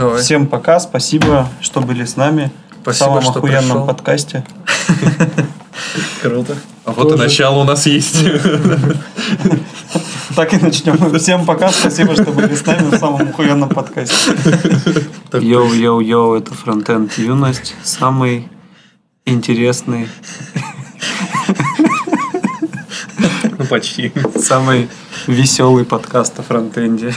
Давай. Всем пока, спасибо, что были с нами. Спасибо, в самом что охуенном пришел. подкасте. Круто. А вот и начало у нас есть. Так и начнем. Всем пока, спасибо, что были с нами в самом охуенном подкасте. Йоу-йоу-йоу, это Фронтенд Юность. Самый интересный, Ну, почти. самый веселый подкаст о фронтенде.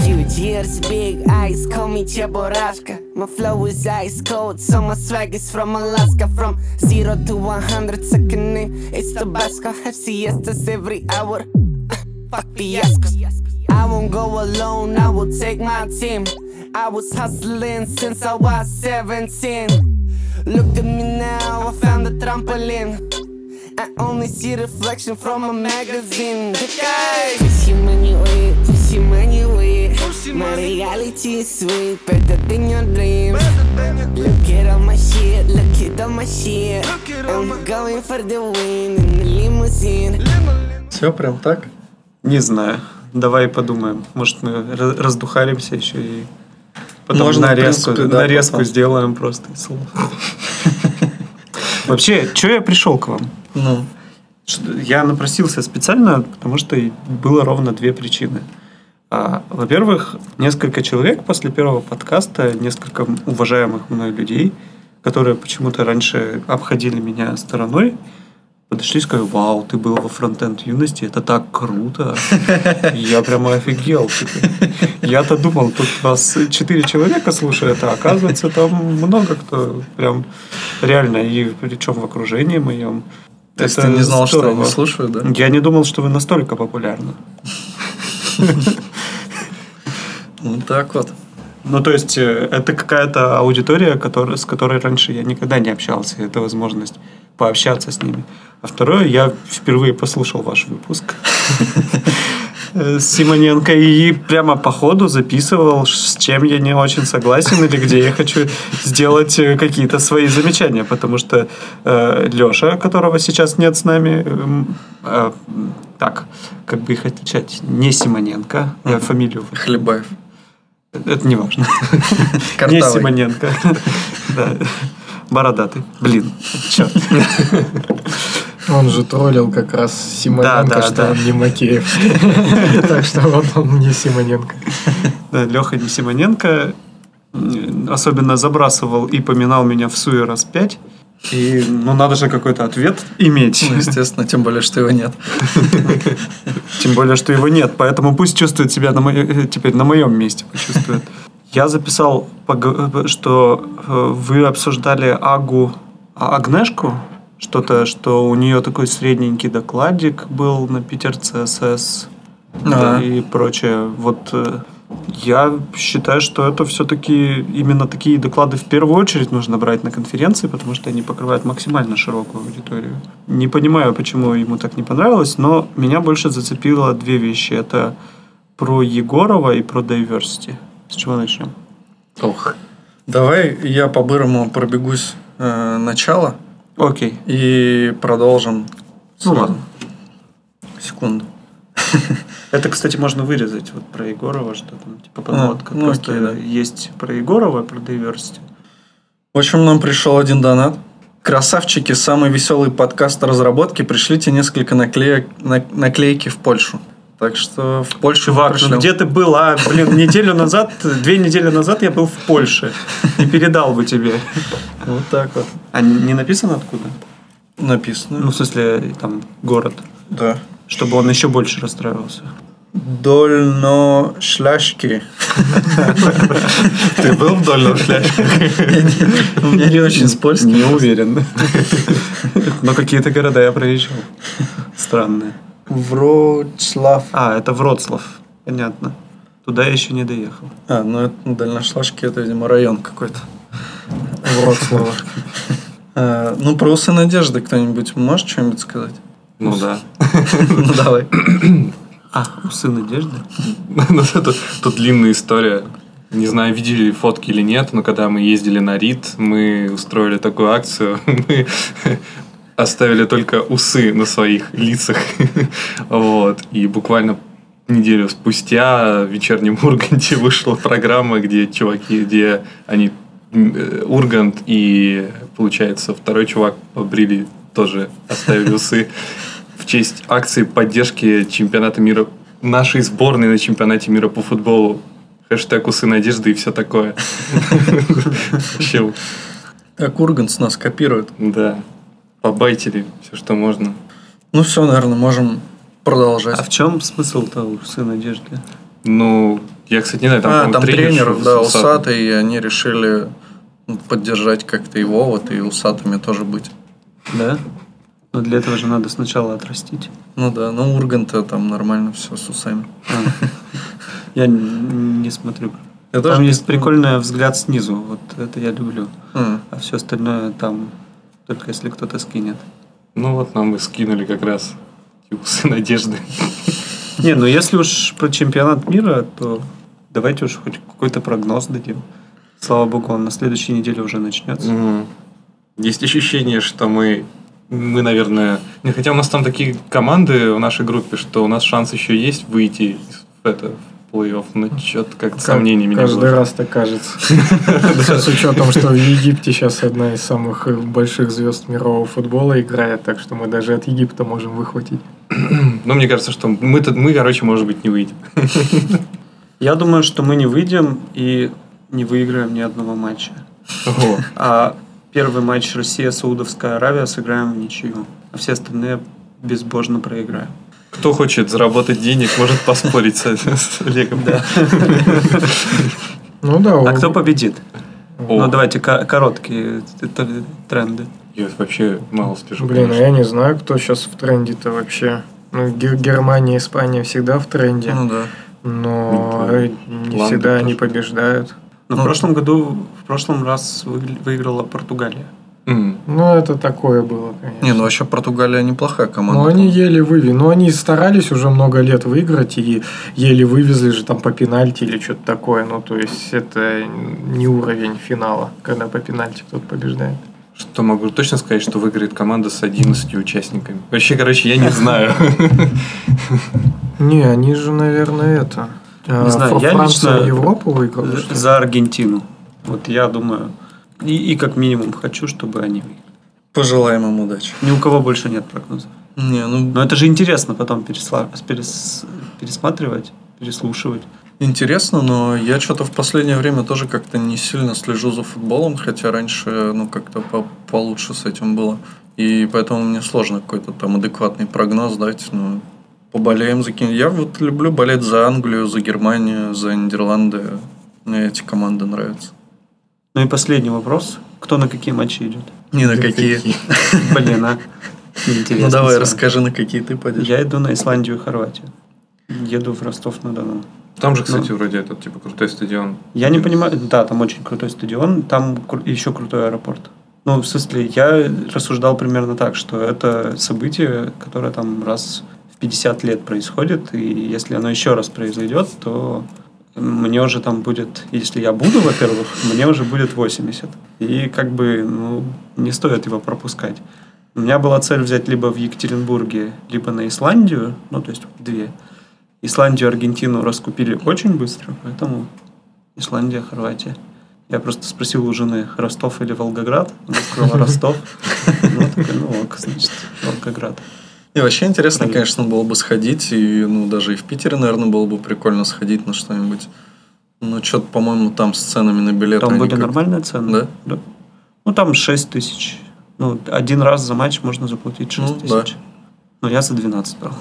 Huge ears, big eyes, call me Cheborashka. My flow is ice cold, so my swag is from Alaska. From zero to 100 second name, it's Tabasco. Have siestas every hour. Fuck fiascos. I won't go alone, I will take my team. I was hustling since I was 17. Look at me now, I found a trampoline. I only see reflection from a magazine. Money way, money way. My reality is sweet, better than your dreams. Look at all my shit, look at all my shit. I'm going for the win in the limousine. Все прям так? Не знаю. Давай подумаем. Может, мы раздухаримся еще и потом Можно, нарезку, принципе, да, нарезку потом. сделаем просто. Вообще, что я пришел к вам? Ну, Я напросился специально, потому что было ровно две причины. А, Во-первых, несколько человек после первого подкаста, несколько уважаемых мной людей, которые почему-то раньше обходили меня стороной, подошли и сказали, вау, ты был во фронтенд юности, это так круто. Я прямо офигел. типа. Я-то думал, тут вас четыре человека слушает, а оказывается, там много кто прям реально, и причем в окружении моем. то есть ты не знал, что они слушают, да? Я не думал, что вы настолько популярны. Ну так вот. Ну, то есть, э, это какая-то аудитория, с которой раньше я никогда не общался. Это возможность пообщаться с ними. А второе, я впервые послушал ваш выпуск э, с Симоненко и прямо по ходу записывал, с чем я не очень согласен или где я хочу сделать э, какие-то свои замечания. Потому что Леша, которого сейчас нет с нами, эм, э, так, как бы их отличать, не Симоненко, я фамилию Хлебаев. Это не важно. Не. Симоненко. Да. Бородатый. Блин, черт. Он же троллил как раз Симоненко, Да, да, что да. он не Макеев. Так что вот он не Симоненко. Да, Леха не Симоненко. Особенно забрасывал и поминал меня в суе раз пять. И, ну, надо же какой-то ответ иметь. Ну, естественно, тем более, что его нет. Тем более, что его нет. Поэтому пусть чувствует себя на моё- э, теперь на моем месте. Почувствует. Я записал, пог- что э, вы обсуждали Агу, а, Агнешку, что-то, что у нее такой средненький докладик был на Питер ЦСС А. и прочее. Вот э, я считаю, что это все-таки именно такие доклады в первую очередь нужно брать на конференции, потому что они покрывают максимально широкую аудиторию. Не понимаю, почему ему так не понравилось, но меня больше зацепило две вещи. Это про Егорова и про diversity. С чего начнем? Ох. Давай я по-бырому пробегусь э, начало Окей. и продолжим. Ну сразу. ладно. Секунду. Это, кстати, можно вырезать вот про Егорова, что там, типа, подводка. А, ну Просто окей, да. есть про Егорова, про diversity. В общем, нам пришел один донат. Красавчики, самый веселый подкаст разработки. Пришлите несколько наклеек, на- наклейки в Польшу. Так что в Польшу Чувак, ну где ты был? А, блин, неделю назад, две недели назад я был в Польше. И передал бы тебе. Вот так вот. А не написано откуда? Написано. Ну, в смысле, там, город. да. Чтобы он еще больше расстраивался. Дольно-шляшки. Ты был в дольном шляпе? У меня не очень с польским. Не уверен. Но какие-то города я проезжал. Странные. Вроцлав. А, это Вроцлав. Понятно. Туда я еще не доехал. А, ну это Дальношлашки, это, видимо, район какой-то. Вроцлава. А, ну, про усы надежды кто-нибудь может что-нибудь сказать? Ну да. Ну, давай. А, усы надежды? Ну, это- Тут длинная история. Не знаю, видели ли фотки или нет, но когда мы ездили на РИД, мы устроили такую акцию. Мы оставили только усы на своих лицах. Вот. И буквально неделю спустя в вечернем Урганте вышла программа, где чуваки, где они э, Ургант и, получается, второй чувак побрили, тоже оставили усы в честь акции поддержки чемпионата мира нашей сборной на чемпионате мира по футболу. Хэштег усы надежды и все такое. Вообще, Как Ургант с нас копирует. да. Побайтили все, что можно. Ну все, наверное, можем продолжать. А в чем смысл-то усы надежды? Ну, я, кстати, не знаю, там, а, там тренер тренер, да, усатый, и они решили поддержать как-то его, вот и усатыми тоже быть. Да? Но для этого же надо сначала отрастить. Ну да, ну Урганта там нормально все с усами. А. Я не смотрю. Я Там есть прикольный взгляд снизу. Вот это я люблю. А, А все остальное там только если кто-то скинет. Ну вот нам и скинули как раз усы надежды. Не, ну если уж про чемпионат мира, то давайте уж хоть какой-то прогноз дадим. Слава богу, он на следующей неделе уже начнется. Есть ощущение, что мы, мы, наверное... Не, хотя у нас там такие команды в нашей группе, что у нас шанс еще есть выйти в, это, в плей-офф, но что-то как-то сомнениями не Каждый было. раз так кажется. С учетом, что в Египте сейчас одна из самых э, больших звезд мирового футбола играет, так что мы даже от Египта можем выхватить. Ну, мне кажется, что мы, мы, короче, может быть, не выйдем. Я думаю, что мы не выйдем и не выиграем ни одного матча. А первый матч Россия-Саудовская Аравия сыграем в ничью. А все остальные безбожно проиграем. Кто хочет заработать денег, может поспорить с, с Олегом. Да. Ну да, А кто победит? О, Ну, давайте ко- короткие тренды. Я вообще мало слежу. Блин, а я не знаю, кто сейчас в тренде-то вообще. Ну, Гер- Германия, Испания всегда в тренде, ну да. но не всегда они побеждают. Но Ну. в прошлом году, в прошлом раз вы- выиграла Португалия. Ну, это такое было, конечно. Не, ну вообще Португалия неплохая команда. Ну, они еле вывели. Ну, они старались уже много лет выиграть и еле вывезли же там по пенальти или что-то такое. Ну, то есть, это не уровень финала, когда по пенальти кто-то побеждает. Что могу точно сказать, что выиграет команда с 11 участниками. Вообще, короче, я не знаю. Не, они же, наверное, это... Не э, знаю, я лично Европу ли? За Аргентину. Вот я думаю. И, и как минимум хочу, чтобы они выиграли. Пожелаем им удачи. Ни у кого больше нет прогнозов. Не, ну Но это же интересно потом пересла- перес- пересматривать, переслушивать. интересно, но я что-то в последнее время тоже как-то не сильно слежу за футболом, хотя раньше, ну, как-то по- получше с этим было. И поэтому мне сложно какой-то там адекватный прогноз дать, но поболеем за кем Я вот люблю болеть за Англию, за Германию, за Нидерланды. Мне эти команды нравятся. Ну и последний вопрос. Кто на какие матчи идет? Не на какие. Блин, а? Неинтересно Ну давай, расскажи, на какие ты пойдешь. Я иду на Исландию и Хорватию. Еду в Ростов-на-Дону. Там же, кстати, Ну. вроде этот, типа, крутой стадион. Я не понимаю, да, там очень крутой стадион, там кру- еще крутой аэропорт. Ну, в смысле, я рассуждал примерно так, что это событие, которое там раз 50 лет происходит, и если оно еще раз произойдет, то мне уже там будет, если я буду, во-первых, мне уже будет 80. И как бы, ну, не стоит его пропускать. У меня была цель взять либо в Екатеринбурге, либо на Исландию, ну, то есть две. Исландию, Аргентину раскупили очень быстро, поэтому Исландия, Хорватия. Я просто спросил у жены, Ростов или Волгоград. Она сказала Ростов. Ну, такой, ну ок, значит, Волгоград. И вообще интересно, Блин. конечно, было бы сходить, и ну даже и в Питере, наверное, было бы прикольно сходить на что-нибудь. Ну, что-то, по-моему, там с ценами на билеты. Там были как- нормальные цены? Да? Ну, там 6 тысяч. Ну, один раз за матч можно заплатить 6 Ну, да. тысяч. Ну, я за 12 брал.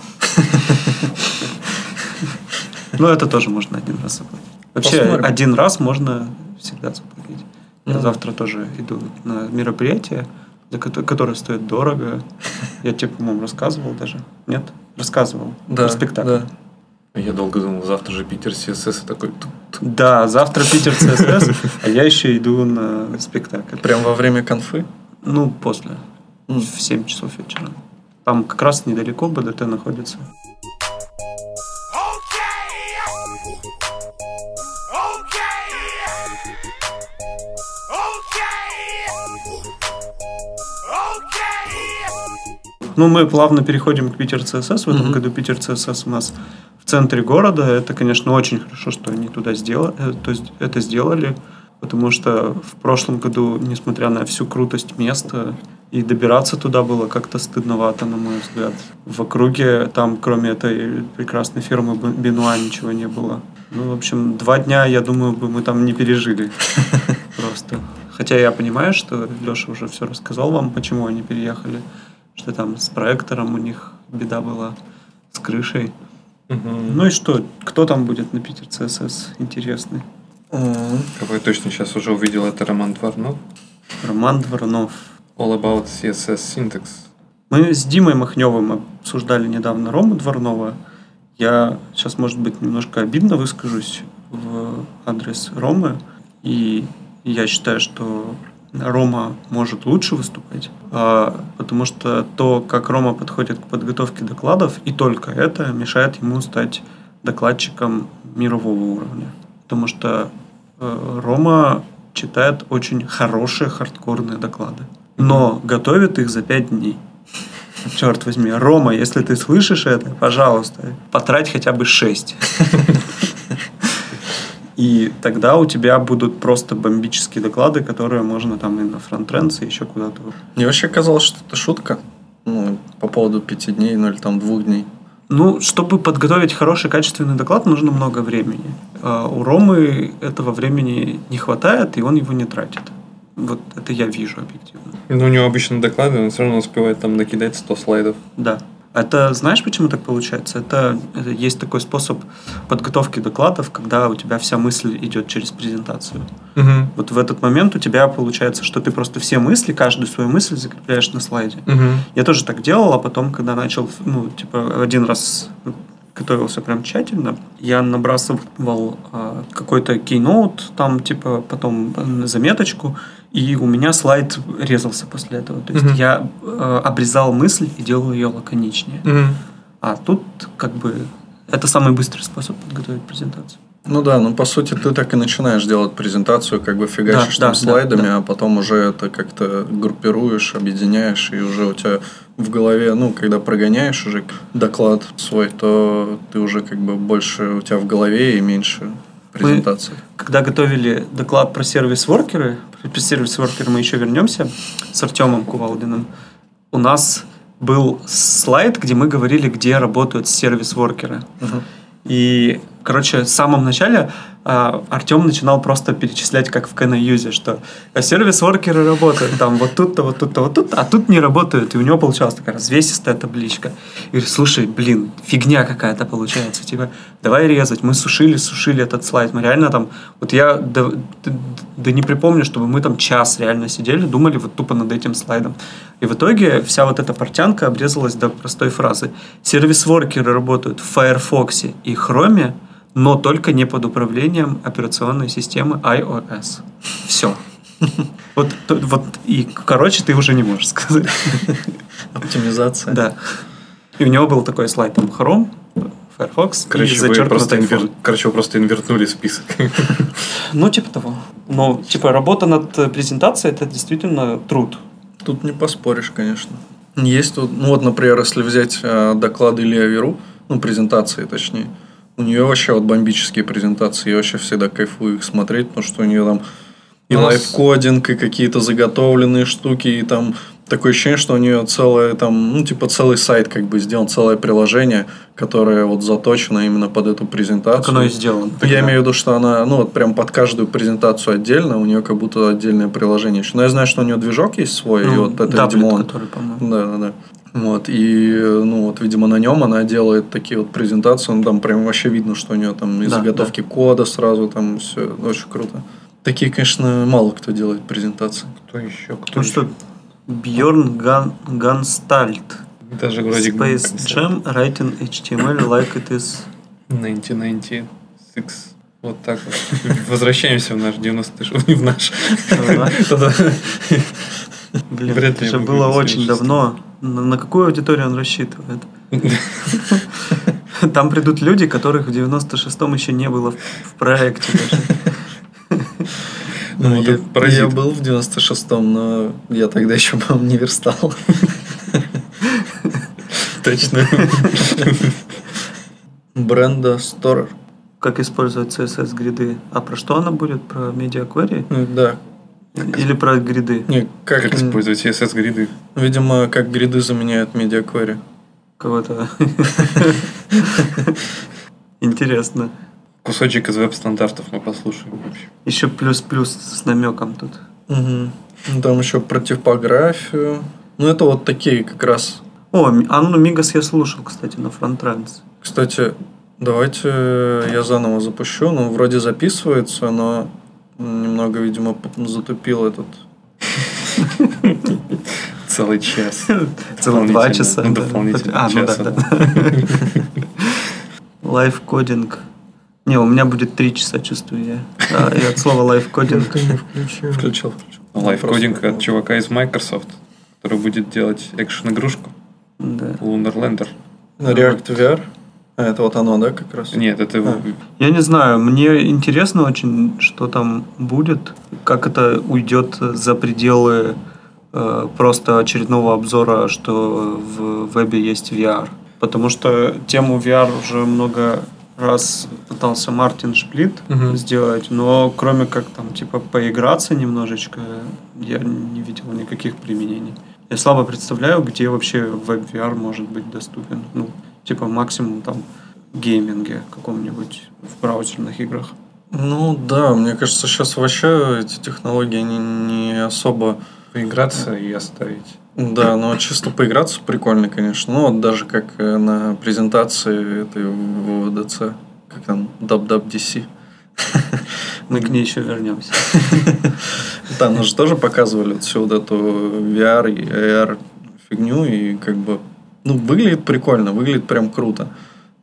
Ну, это тоже можно один раз заплатить. Вообще, один раз можно всегда заплатить. Я завтра тоже иду на мероприятие, за кото- которое стоит дорого. Я тебе, по-моему, рассказывал даже. Нет? Рассказывал. Да, Про спектакль. да. Я долго думал, завтра же Питер ССС такой... Да, завтра Питер ЦСС, а я еще иду на спектакль. Прям во время конфы. Ну, после. В 7 часов вечера. Там как раз недалеко БДТ находится. Ну, мы плавно переходим к Питер ЦСС. В этом Мгм. году Питер ЦСС у нас центре города. Это, конечно, очень хорошо, что они туда сделали, то есть это сделали, потому что в прошлом году, несмотря на всю крутость места, и добираться туда было как-то стыдновато, на мой взгляд. В округе там, кроме этой прекрасной фирмы Бенуа, ничего не было. Ну, в общем, два дня, я думаю, бы мы там не пережили. Просто. Хотя я понимаю, что Леша уже все рассказал вам, почему они переехали. Что там с проектором у них беда была, с крышей. Ну и что? Кто там будет на Питер ЦСС? Интересный. Кого я точно сейчас уже увидел, это Роман Дворнов. Роман Дворнов. All About CSS Syntax. Мы с Димой Махневым обсуждали недавно Рому Дворнова. Я сейчас, может быть, немножко обидно выскажусь в адрес Ромы. И я считаю, что Рома может лучше выступать, а, потому что то, как Рома подходит к подготовке докладов, и только это мешает ему стать докладчиком мирового уровня. Потому что э, Рома читает очень хорошие хардкорные доклады, но готовит их за пять дней. Черт возьми, Рома, если ты слышишь это, пожалуйста, потрать хотя бы шесть. И тогда у тебя будут просто бомбические доклады, которые можно там и на фронтренс, и еще куда-то. Мне вообще казалось, что это шутка. Ну, по поводу пяти дней, ну или там двух дней. Ну, чтобы подготовить хороший, качественный доклад, нужно много времени. А у Ромы этого времени не хватает, и он его не тратит. Вот это я вижу объективно. Ну, у него обычно доклады, он все равно успевает там накидать 100 слайдов. Да. Это знаешь, почему так получается? Это, это есть такой способ подготовки докладов, когда у тебя вся мысль идет через презентацию. Угу. Вот в этот момент у тебя получается, что ты просто все мысли, каждую свою мысль закрепляешь на слайде. Угу. Я тоже так делал, а потом, когда начал, ну, типа, один раз готовился прям тщательно. Я набрасывал э, какой-то кейноут, там, типа, потом заметочку, и у меня слайд резался после этого. То есть Мгм. я э, обрезал мысль и делал ее лаконичнее. Угу. А тут, как бы, это самый быстрый способ подготовить презентацию. Ну да, ну по сути ты так и начинаешь делать презентацию, как бы фигачишь Да, там да, слайдами, да, да. а потом уже это как-то группируешь, объединяешь, и уже у тебя в голове, ну, когда прогоняешь уже доклад свой, то ты уже как бы больше у тебя в голове и меньше презентации. Когда готовили доклад про сервис-воркеры, про сервис-воркеры мы еще вернемся с Артемом Кувалдиным, у нас был слайд, где мы говорили, где работают сервис-воркеры. Мгм. И, короче, в самом начале Артем начинал просто перечислять, как в Кэнаюзе, что а, сервис-воркеры работают там вот тут-то, вот тут-то, вот тут, а тут не работают. И у него получалась такая развесистая табличка. И говорю, слушай, блин, фигня какая-то получается. Типа, давай резать. Мы сушили, сушили этот слайд. Мы реально там, вот я да, да- да не припомню, чтобы мы там час реально сидели, думали вот тупо над этим слайдом. И в итоге вся вот эта портянка обрезалась до простой фразы. Сервис-воркеры работают в Firefox и Chrome, но только не под управлением операционной системы iOS. Все. Вот, вот и, короче, ты уже не можешь сказать. Оптимизация. Да. И у него был такой слайд, там, Chrome, Firefox Короче, и вы зачеркнутый просто, инвер- Короче, вы просто инвертнули список. Ну, типа того. Но, типа, работа над презентацией это действительно труд. Тут не поспоришь, конечно. Есть тут, ну вот, например, если взять э, доклады Илья Веру, ну, презентации точнее, у нее вообще вот бомбические презентации, я вообще всегда кайфую их смотреть, потому что у нее там и У нас- лайфкодинг, и какие-то заготовленные штуки, и там такое ощущение, что у нее целое там, ну, типа целый сайт как бы сделан, целое приложение, которое вот заточено именно под эту презентацию. Как оно и сделано. Я имею в виду, что она, ну, вот прям под каждую презентацию отдельно, у нее как будто отдельное приложение. еще. Но я знаю, что у нее движок есть свой, и Ну, вот это, Даблет, видимо, он. который, по-моему. Да, да, да. Вот, и, ну, вот, видимо, на нем она делает такие вот презентации, ну, там прям вообще видно, что у нее там и Да, заготовки кода сразу, там все очень круто. Такие, конечно, мало кто делает презентации. Кто еще? Кто Ну что, Бьорн Ган, Ганстальт. Даже вроде Space Jam Writing HTML like it is. 1996. Вот так вот. Возвращаемся в наш 96 не в наш. Да. Блин, это же было очень давно. На, на какую аудиторию он рассчитывает? Там придут люди, которых в 96-м еще не было в, в проекте даже. Ну, Ну, я, был в 96-м, но я тогда еще, по-моему, не верстал. Точно. Бренда Storer. Как использовать CSS гриды. А про что она будет? Про Query? Да. Или про гриды? Не, как, Как использовать CSS-гриды? Видимо, как гриды заменяют медиаквери. Кого-то. Интересно. Кусочек из веб-стандартов мы послушаем. в общем. Еще плюс-плюс с намеком тут. Угу. Там еще про типографию. Ну, это вот такие как раз. О, Анну Мигас я слушал, кстати, на фронтранс. Кстати, давайте я заново запущу. Ну, вроде записывается, но немного, видимо, п- затупил этот. Целый час. Целых два часа. Ну, да. дополнительно А, ну да, да. Лайфкодинг. Не, у меня будет три часа, чувствую я. А, И от слова live coding. Включил. Включил. Live coding от чувака из Microsoft, который будет делать экшен-игрушку Да. Lunar Lander. React VR. А, это вот оно, да, как раз? Нет, это А. Я не знаю, мне интересно очень, что там будет, как это уйдет за пределы э, просто очередного обзора, что в вебе есть VR. Потому что тему VR уже много раз пытался Мартин Шплит Мгм. сделать, но кроме как там типа поиграться немножечко, я не видел никаких применений. Я слабо представляю, где вообще веб VR может быть доступен. Ну, типа максимум там гейминге каком-нибудь в браузерных играх. Ну да, мне кажется, сейчас вообще эти технологии они не особо поиграться и оставить. Да, но чисто поиграться прикольно, конечно. Ну, вот даже как э, на презентации этой в ВДЦ, как там, WWDC. Мы к ней еще вернемся. Там нас же тоже показывали вот всю вот эту VR и AR фигню, и как бы, ну, выглядит прикольно, выглядит прям круто.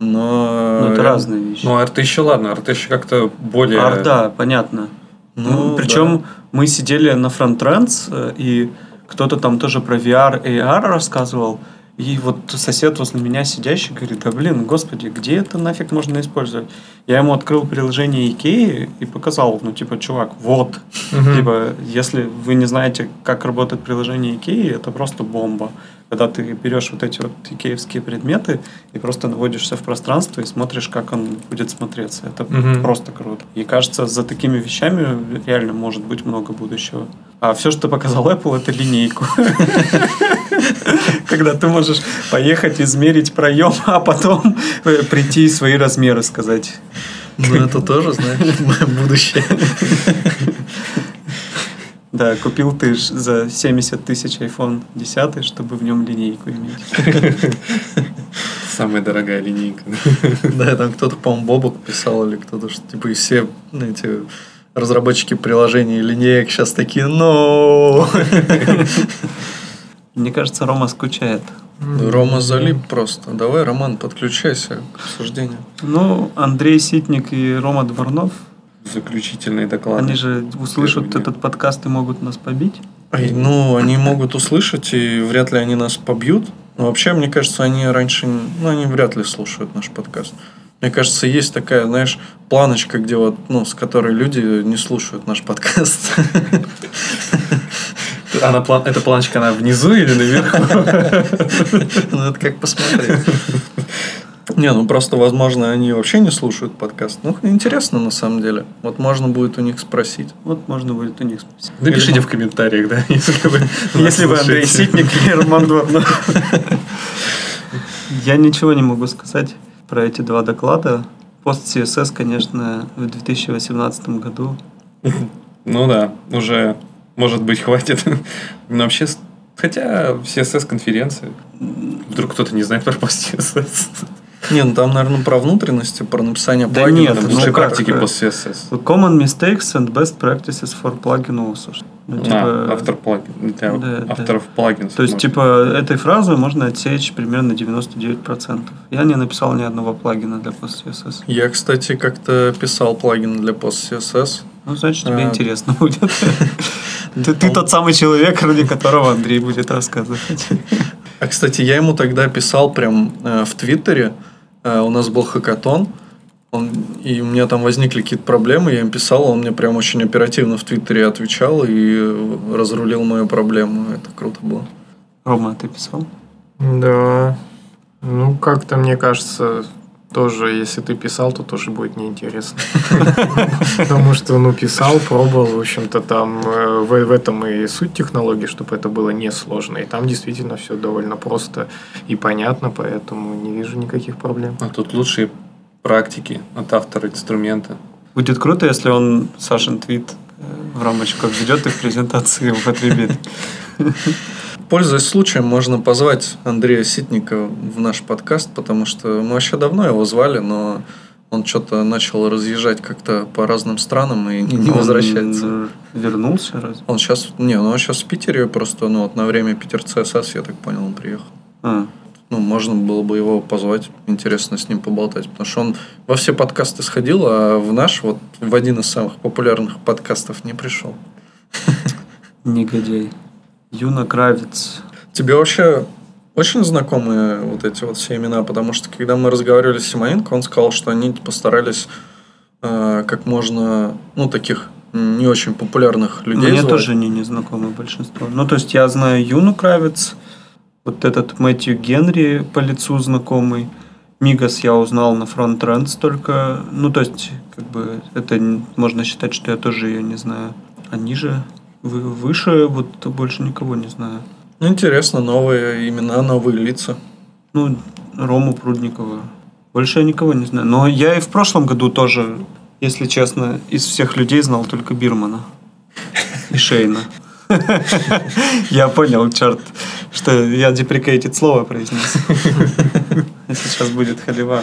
Но... Ну, это разные вещи. Ну, арт еще ладно, арт еще как-то более... Ар, да, понятно. Ну, Ну, причем мы сидели на фронтранс, э, и кто-то там тоже про VR, AR рассказывал. И вот сосед возле меня сидящий говорит, да блин, господи, где это нафиг можно использовать? Я ему открыл приложение Икеи и показал, ну типа, чувак, вот. Типа, если вы не знаете, как работает приложение Икеи, это просто бомба. Когда ты берешь вот эти вот икеевские предметы и просто наводишься в пространство и смотришь, как он будет смотреться. Это Мгм. просто круто. И кажется, за такими вещами реально может быть много будущего. А все, что показал Apple, это линейку. Когда ты можешь поехать, измерить проем, а потом э, прийти и свои размеры сказать. Ну, это тоже, знаешь, будущее. Да, купил ты за 70 тысяч iPhone 10, чтобы в нем линейку иметь. Самая дорогая линейка. Да, там кто-то, по-моему, Бобок писал или кто-то, что типа и все ну, эти разработчики приложений и линеек сейчас такие, ну... Мне кажется, Рома скучает. Рома залип просто. Давай, Роман, подключайся к обсуждению. Ну, Андрей Ситник и Рома Дворнов, Заключительный доклад. они же услышат Первый этот подкаст и могут нас побить. Ай, Ну, они могут услышать, и вряд ли они нас побьют. Но вообще, мне кажется, они раньше... Ну, они вряд ли слушают наш подкаст. Мне кажется, есть такая, знаешь, планочка, где вот, ну, с которой люди не слушают наш подкаст. Она план... Эта планочка, она внизу или наверху? Ну, это как посмотреть. Не, ну просто, возможно, они вообще не слушают подкаст. Ну, интересно на самом деле. Вот можно будет у них спросить. Вот можно будет у них спросить. Напишите в комментариях, да, если вы Если вы Андрей. Ситник или Роман Дворнов. Я ничего не могу сказать про эти два доклада. Пост CSS, конечно, в 2018 году. Ну да, уже, может быть, хватит. Но вообще, с- хотя CSS-конференции, вдруг кто-то не знает про пост CSS. Не, ну там, наверное, про внутренности, про написание Да плагинов. нет, Там ну как, практики пост CSS. Common mistakes and best practices for plugin also. Ну, А, типа, автор плагин, для да, да. авторов плагинов. То есть, типа, этой фразы можно отсечь примерно 99%. Я не написал ни одного плагина для пост CSS. Я, кстати, как-то писал плагин для пост CSS. Ну, значит, тебе А. интересно будет. Ты, ты тот самый человек, ради которого Андрей будет рассказывать. А, кстати, я ему тогда писал прям э, в Твиттере. Э, у нас был хакатон. Он, и у меня там возникли какие-то проблемы, я им писал, он мне прям очень оперативно в Твиттере отвечал и разрулил мою проблему. Это круто было. Рома, ты писал? Да. Ну, как-то, мне кажется, Тоже, если ты писал, то тоже будет неинтересно. Потому что, ну, писал, пробовал, в общем-то, там э, в, в этом и суть технологии, чтобы это было несложно. И там действительно все довольно просто и понятно, поэтому не вижу никаких проблем. А тут лучшие практики от автора инструмента. Будет круто, если он Сашин твит э, в рамочку введет и в презентации употребит. Пользуясь случаем, можно позвать Андрея Ситника в наш подкаст, потому что мы вообще давно его звали, но он что-то начал разъезжать как-то по разным странам и не, возвращается. Он вернулся раз? Он сейчас, не, ну он сейчас в Питере просто, ну вот на время Питер ЦСС, я так понял, он приехал. А, Ну, можно было бы его позвать, интересно с ним поболтать, потому что он во все подкасты сходил, а в наш, вот в один из самых популярных подкастов не пришел. негодяй. Юна Кравец. Тебе вообще очень знакомы вот эти вот все имена, потому что когда мы разговаривали с Симоненко, он сказал, что они постарались э, как можно, ну, таких не очень популярных людей Мне звать. тоже они не знакомы большинство. Ну, то есть я знаю Юну Кравец, вот этот Мэтью Генри по лицу знакомый. Мигас я узнал на фронт Trends только. Ну, то есть, как бы, это можно считать, что я тоже ее не знаю. Ниже, вы- выше, вот больше никого не знаю. Ну, интересно, новые имена, новые лица. Ну, Рому Прудникова. Больше я никого не знаю. Но я и в прошлом году тоже, если честно, из всех людей знал только Бирмана. И Шейна. Я понял, черт, что я деприкейтед слово произнес. Сейчас будет халева.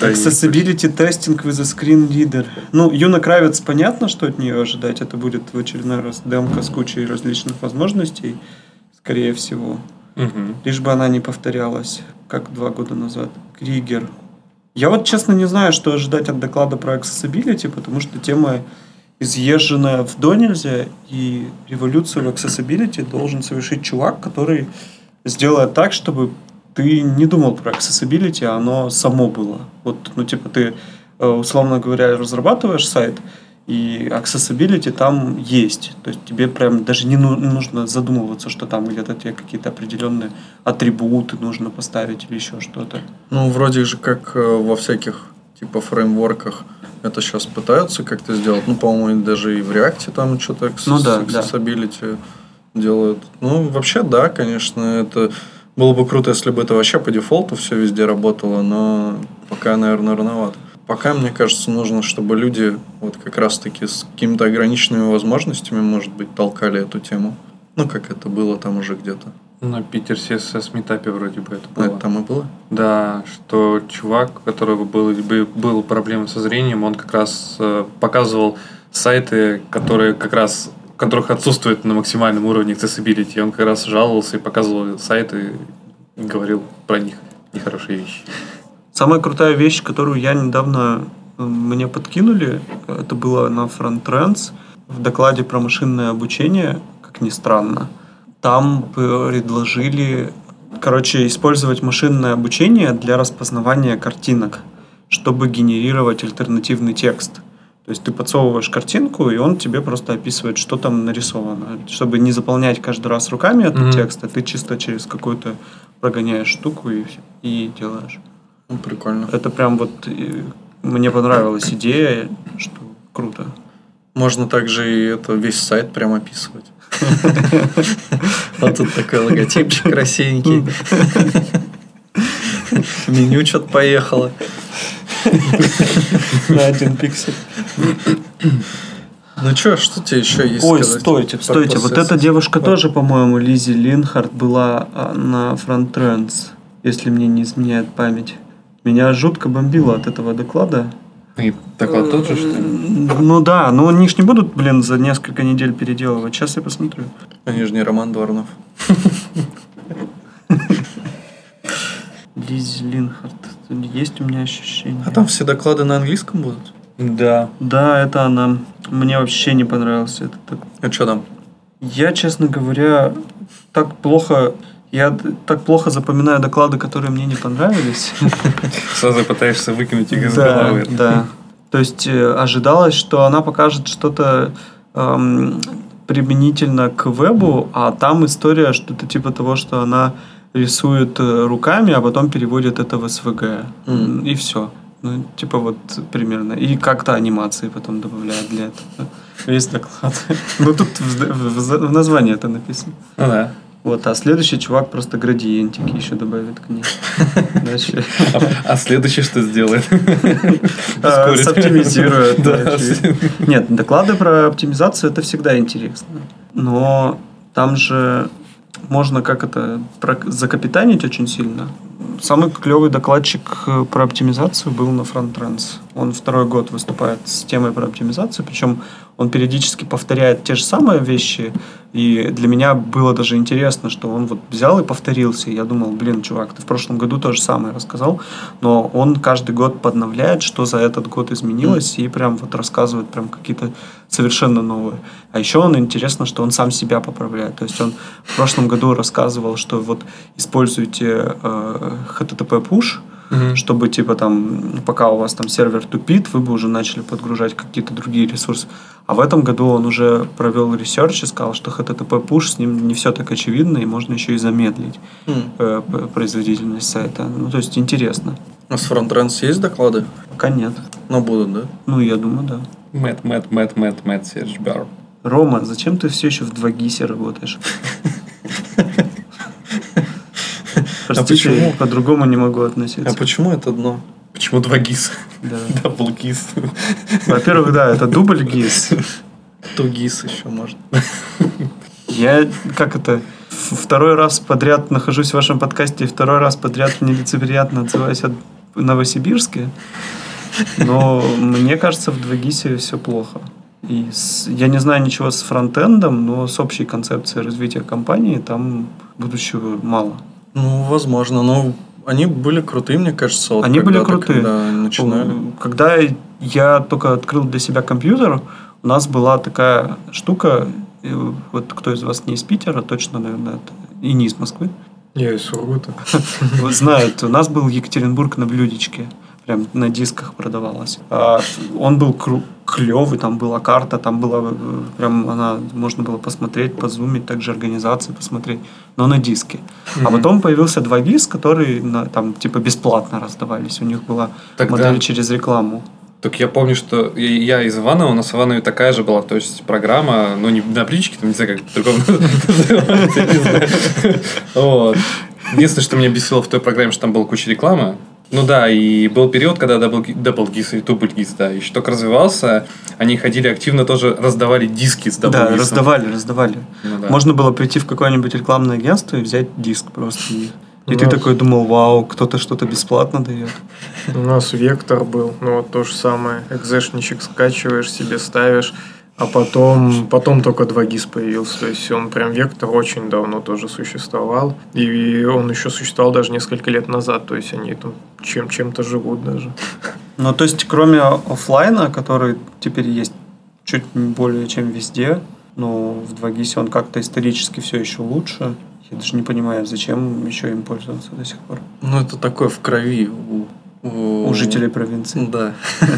Да, Accessibility testing with a screen reader. Ну, Юна Кравец, понятно, что от нее ожидать. Это будет в очередной раз демка с кучей различных возможностей, скорее всего. Лишь бы она не повторялась, как два года назад. Кригер. Я вот честно не знаю, что ожидать от доклада про accessibility, потому что тема изъезженная в до нельзя, и революцию в accessibility должен совершить чувак, который сделает так, чтобы ты не думал про accessibility, а оно само было. Вот, ну, типа, ты, э, условно говоря, разрабатываешь сайт, и accessibility там есть. То есть тебе прям даже не ну- нужно задумываться, что там где-то тебе какие-то определенные атрибуты нужно поставить или еще что-то. Ну, вроде же как э, во всяких типа фреймворках это сейчас пытаются как-то сделать. Ну, по-моему, даже и в React там что-то Ну да, да. accessibility делают. Ну, вообще, да, конечно, это было бы круто, если бы это вообще по дефолту все везде работало, но пока, наверное, рановато. Пока, мне кажется, нужно, чтобы люди вот как раз-таки с какими-то ограниченными возможностями, может быть, толкали эту тему. Ну, как это было там уже где-то. На Питер CSS метапе вроде бы это было. Это там и было. Да, что чувак, у которого был, бы- был проблемы со зрением, он как раз э, показывал сайты, которые как раз которых отсутствует на максимальном уровне accessibility. И он как раз жаловался и показывал сайты и говорил про них нехорошие вещи. Самая крутая вещь, которую я недавно э, мне подкинули, это было на Front Trends в докладе про машинное обучение, как ни странно. Там предложили, короче, использовать машинное обучение для распознавания картинок, чтобы генерировать альтернативный текст. То есть ты подсовываешь картинку, и он тебе просто описывает, что там нарисовано. Чтобы не заполнять каждый раз руками этот Мгм. текст, а ты чисто через какую-то прогоняешь штуку и, и делаешь. Ну, прикольно. Это прям вот э, мне понравилась идея, что круто. Можно также и это весь сайт прям описывать. Вот тут такой логотипчик красивенький. Меню что-то поехало. На один пиксель. Ну что, что тебе еще есть Ой, сказать? стойте, стойте. Вот эта девушка тоже, по-моему, Лизи Линхард была а, на Front Trends, если мне не изменяет память. Меня жутко бомбило от этого доклада. И доклад тот же, что ли? Ну да, но они ж не будут, блин, за несколько недель переделывать. Сейчас я посмотрю. Они же не Роман Дворнов. Лизи Линхард. Есть у меня ощущение. А там все доклады на английском будут? Да. Да, это она. Мне вообще не понравился этот доклад. А что там? Я, честно говоря, так плохо... Я так плохо запоминаю доклады, которые мне не понравились. Сразу пытаешься выкинуть их из головы. да. То есть э, ожидалось, что она покажет что-то применительно к вебу, а там история что-то типа того, что она рисует э, руками, а потом переводит это в СВГ. И все. Ну, типа вот примерно. И как-то анимации потом добавляют для этого. Весь доклад. Ну, тут в названии это написано. Ну да. Вот, а следующий чувак просто градиентики еще добавит к ней. Дальше. А, а следующее что сделает? А. Соптимизирует. Да. Нет, доклады про оптимизацию это всегда интересно. Но там же можно как это закапитанить очень сильно. Самый клевый докладчик э, про оптимизацию был на Frontends. Он второй год выступает с темой про оптимизацию, причем он периодически повторяет те же самые вещи. И для меня было даже интересно, что он вот взял и повторился. И я думал, блин, чувак, ты в прошлом году то же самое рассказал, но он каждый год подновляет, что за этот год изменилось, и прям вот рассказывает прям какие-то совершенно новые. А еще он интересно, что он сам себя поправляет. То есть он в прошлом году рассказывал, что вот используйте э, HTTP push, чтобы типа там, пока у вас там сервер тупит, вы бы уже начали подгружать какие-то другие ресурсы. А в этом году он уже провел research и сказал, что HTTP push с ним не все так очевидно, и можно еще и замедлить э, п- производительность сайта. Ну, то есть интересно. А с FrontTalks есть доклады? Пока нет. Но будут, да? Ну, я думаю, да. Мэтт, Мэтт, Мэтт, Мэтт, Мэтт, Серж Бар. Рома, зачем ты все еще в 2GIS работаешь? Простите, почему? по-другому не могу А относиться. почему это дно? Почему два гис? Да. Дабл гис. Во-первых, да, это дубль GIS. Тугис еще может. Я, как это, второй раз подряд нахожусь в вашем подкасте, и второй раз подряд нелицеприятно отзываюсь о Новосибирске. Но мне кажется, в 2GIS все плохо. И с- я не знаю ничего с фронтендом, но с общей концепцией развития компании там будущего мало. Ну, возможно, но они были крутые, мне кажется. вот Они были крутые. Когда начинали. Когда я только открыл для себя компьютер, у нас была такая штука, вот кто из вас не из Питера, точно, наверное, это, и не из Москвы, Я из Сургута. знают, у нас был Екатеринбург на блюдечке, прям на дисках продавалась. А, он был клевый, там была карта, там была э, прям она можно было посмотреть, позумить, также организации посмотреть, но на диске. А потом появился 2GIS, которые на- там типа бесплатно раздавались. У них была Тогда- модель через рекламу. Так я помню, что я из Иванова, у нас в Иванове такая же была, то есть программа, ну не на птичке, там не знаю, как по-другому называется. Единственное, что меня бесило в той программе, что там была куча рекламы. Ну да, и был период, когда GIS и GIS, да, еще только развивался, они ходили активно тоже, раздавали диски с Double Да, раздавали, раздавали. Ну да. Можно было прийти в какое-нибудь рекламное агентство и взять диск просто. И, и У ты нас- такой думал, вау, кто-то что-то бесплатно дает. У нас вектор был, ну вот то же самое. Экзешничек скачиваешь, себе ставишь, а потом, потом только 2GIS появился. То есть он прям вектор очень давно тоже существовал. И он еще существовал даже несколько лет назад. То есть они там чем, чем-то живут даже. Ну, то есть, кроме оффлайна, который теперь есть чуть более чем везде, но в 2GIS он как-то исторически все еще лучше. Я даже не понимаю, зачем еще им пользоваться до сих пор. Ну, это такое в крови у, у... У жителей провинции. Да.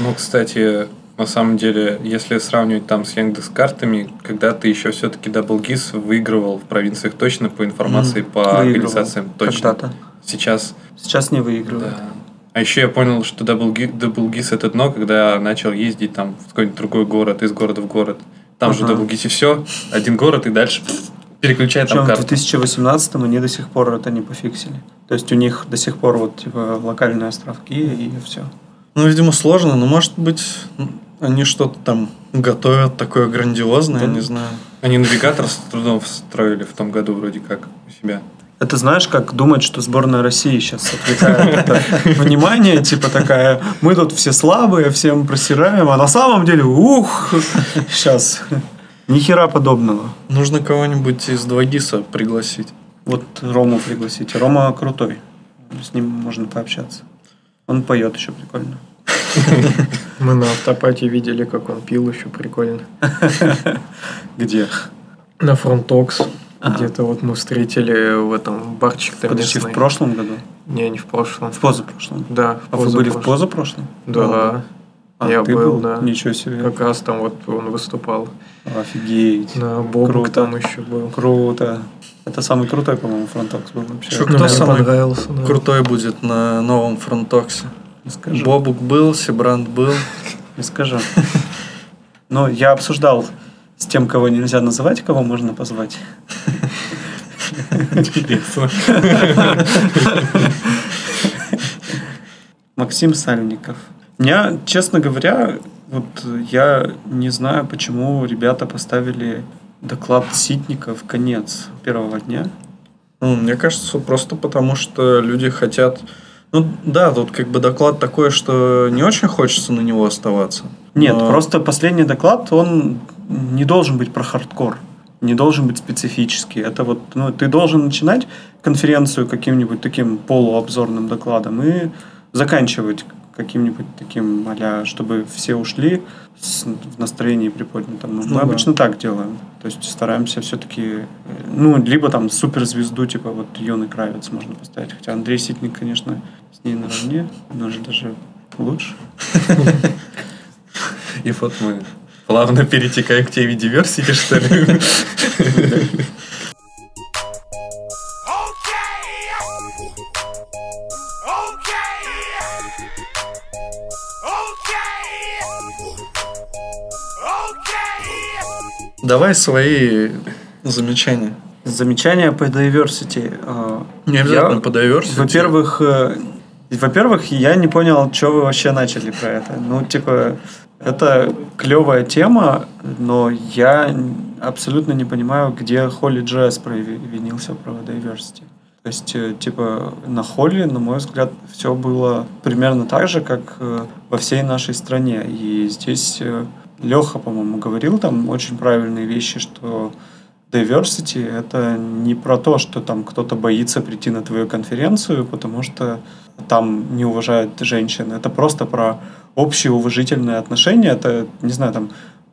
Ну, кстати, на самом деле, если сравнивать там с Яндекс картами, когда-то еще все-таки Double GIS выигрывал в провинциях точно по информации по Выигрывал. организациям точно. Когда-то. Сейчас Сейчас не выигрывает. Да. А еще я понял, что Double GIS, Double GIS это дно, когда начал ездить там в какой-нибудь другой город, из города в город. Там же Ага. Double GIS и все, один город и дальше переключай там Причем в карту. 2018 они до сих пор это не пофиксили. То есть у них до сих пор вот типа локальные островки и все. Ну, видимо, сложно, но, может быть, они что-то там готовят такое грандиозное, я Да. не знаю. Они навигатор с трудом встроили в том году вроде как у себя. Это знаешь, как думать, что сборная России сейчас отвлекает это внимание, типа такая, мы тут все слабые, всем просираем, а на самом деле, ух, сейчас. Ни хера подобного. Нужно кого-нибудь из 2GIS пригласить. Вот Рому пригласите. Рома крутой. С ним можно пообщаться. Он поет еще прикольно. Мы на автопате видели, как он пил еще прикольно. Где? На FrontTalks. Ага. Где-то вот мы встретили в этом барчик Подожди, в прошлом году? Не, не в прошлом. В позапрошлом. Да, А вы были в позапрошлом. позапрошлом? Да. А, Я ты был, да. Ничего себе. Как раз там вот он выступал. Офигеть. На Бобук Круто. там еще был. Круто. Это самый крутой, по-моему, FrontTalks был вообще. Ну, кто мне самый понравился, да. Крутой будет на новом FrontTalks е. Не скажу. Бобук был, Сибрант был. Не скажу. Но я обсуждал с тем, кого нельзя называть, кого можно позвать. Интересно. Максим Сальников. Меня, честно говоря, вот я не знаю, почему ребята поставили доклад Ситника в конец первого дня. Ну, мне кажется, просто потому что люди хотят... Ну да, тут как бы доклад такой, что не очень хочется на него оставаться. Нет, Но- просто последний доклад, он не должен быть про хардкор, не должен быть специфический. Это вот, ну, ты должен начинать конференцию каким-нибудь таким полуобзорным докладом и заканчивать каким-нибудь таким, а чтобы все ушли с, в настроении приподнятом. Ну, Ну мы да. обычно так делаем. То есть стараемся все-таки, ну, либо там суперзвезду, типа вот Юный Кравец можно поставить. Хотя Андрей Ситник, конечно, с ней наравне, но же даже лучше. И вот мы плавно перетекаем к теме диверсии, что ли? Давай свои замечания. Замечания по diversity. э, Не обязательно я- по diversity. Во-первых, э, во-первых, я не понял, что вы вообще начали про это. Ну, типа, это клевая тема, но я абсолютно не понимаю, где Холли Джесс провинился про diversity. То есть, э, типа, на Холли, на мой взгляд, все было примерно так же, как э, во всей нашей стране. И здесь Леха, по-моему, говорил там очень правильные вещи, что diversity — это не про то, что там кто-то боится прийти на твою конференцию, потому что там не уважают женщин. Это просто про общее уважительное отношение. Это, не знаю, там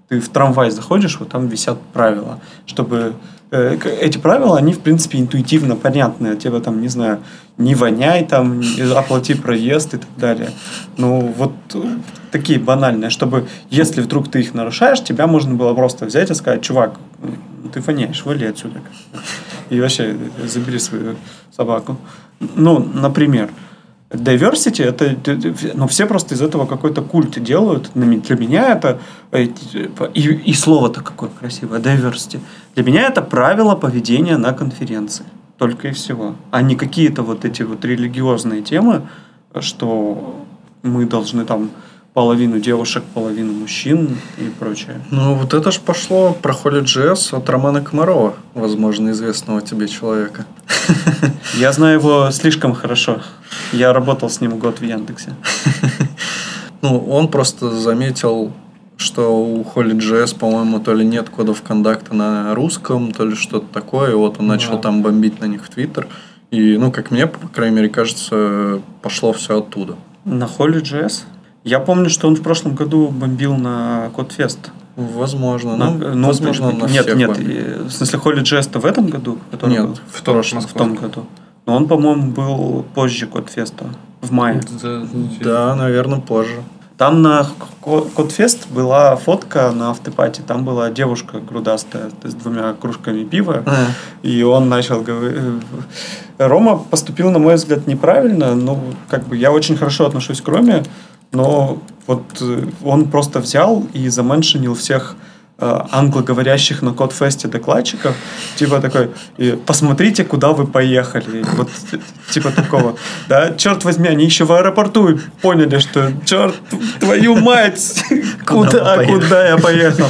ты в трамвай заходишь, вот там висят правила, чтобы э, эти правила, они, в принципе, интуитивно понятны. Тебе там, не знаю, не воняй, там, оплати проезд и так далее. Ну, вот э, такие банальные, чтобы, если вдруг ты их нарушаешь, тебя можно было просто взять и сказать, чувак, ты воняешь, вали отсюда. И вообще, забери свою собаку. Ну, например, diversity это ну все просто из этого какой-то культ делают. Для ме- для меня это э, и, и слово-то какое красивое diversity. Для меня это правила поведения на конференции. Только и всего. А не какие-то вот эти вот религиозные темы что мы должны там половину девушек половину мужчин и прочее Ну, вот это ж пошло про Холли Джесс от Романа Комарова, возможно, известного тебе человека. я знаю его слишком хорошо я работал с ним год в Яндексе Ну, он просто заметил, что у Холли Джесс, по-моему, то ли нет кодов контакта на русском, то ли что-то такое. И вот он начал Да. там бомбить на них в Твиттер. И, ну, как мне, по крайней мере, кажется, пошло все оттуда. На Холли JS? Я помню, что он в прошлом году бомбил на Кодфест. Возможно. На- ну, ну, возможно, на нет, всех нет, бомбит. э, в смысле Холли JS-то в этом году? который Нет, был? в прошлом. в том году. Но он, по-моему, был позже Кодфеста, в мае. Да, наверное, позже. Там на Ко- Кодфест была фотка на автопате, там была девушка грудастая с двумя кружками пива, А, И он начал говорить... Рома поступил, на мой взгляд, неправильно. Ну, как бы я очень хорошо отношусь к Роме, но вот э, он просто взял и заменшинил всех э, англоговорящих на Кодфесте докладчиков. Типа такой, посмотрите, куда вы поехали. Вот типа такого. Да, черт возьми, они еще в аэропорту поняли, что черт, твою мать, куда, мы куда я поехал.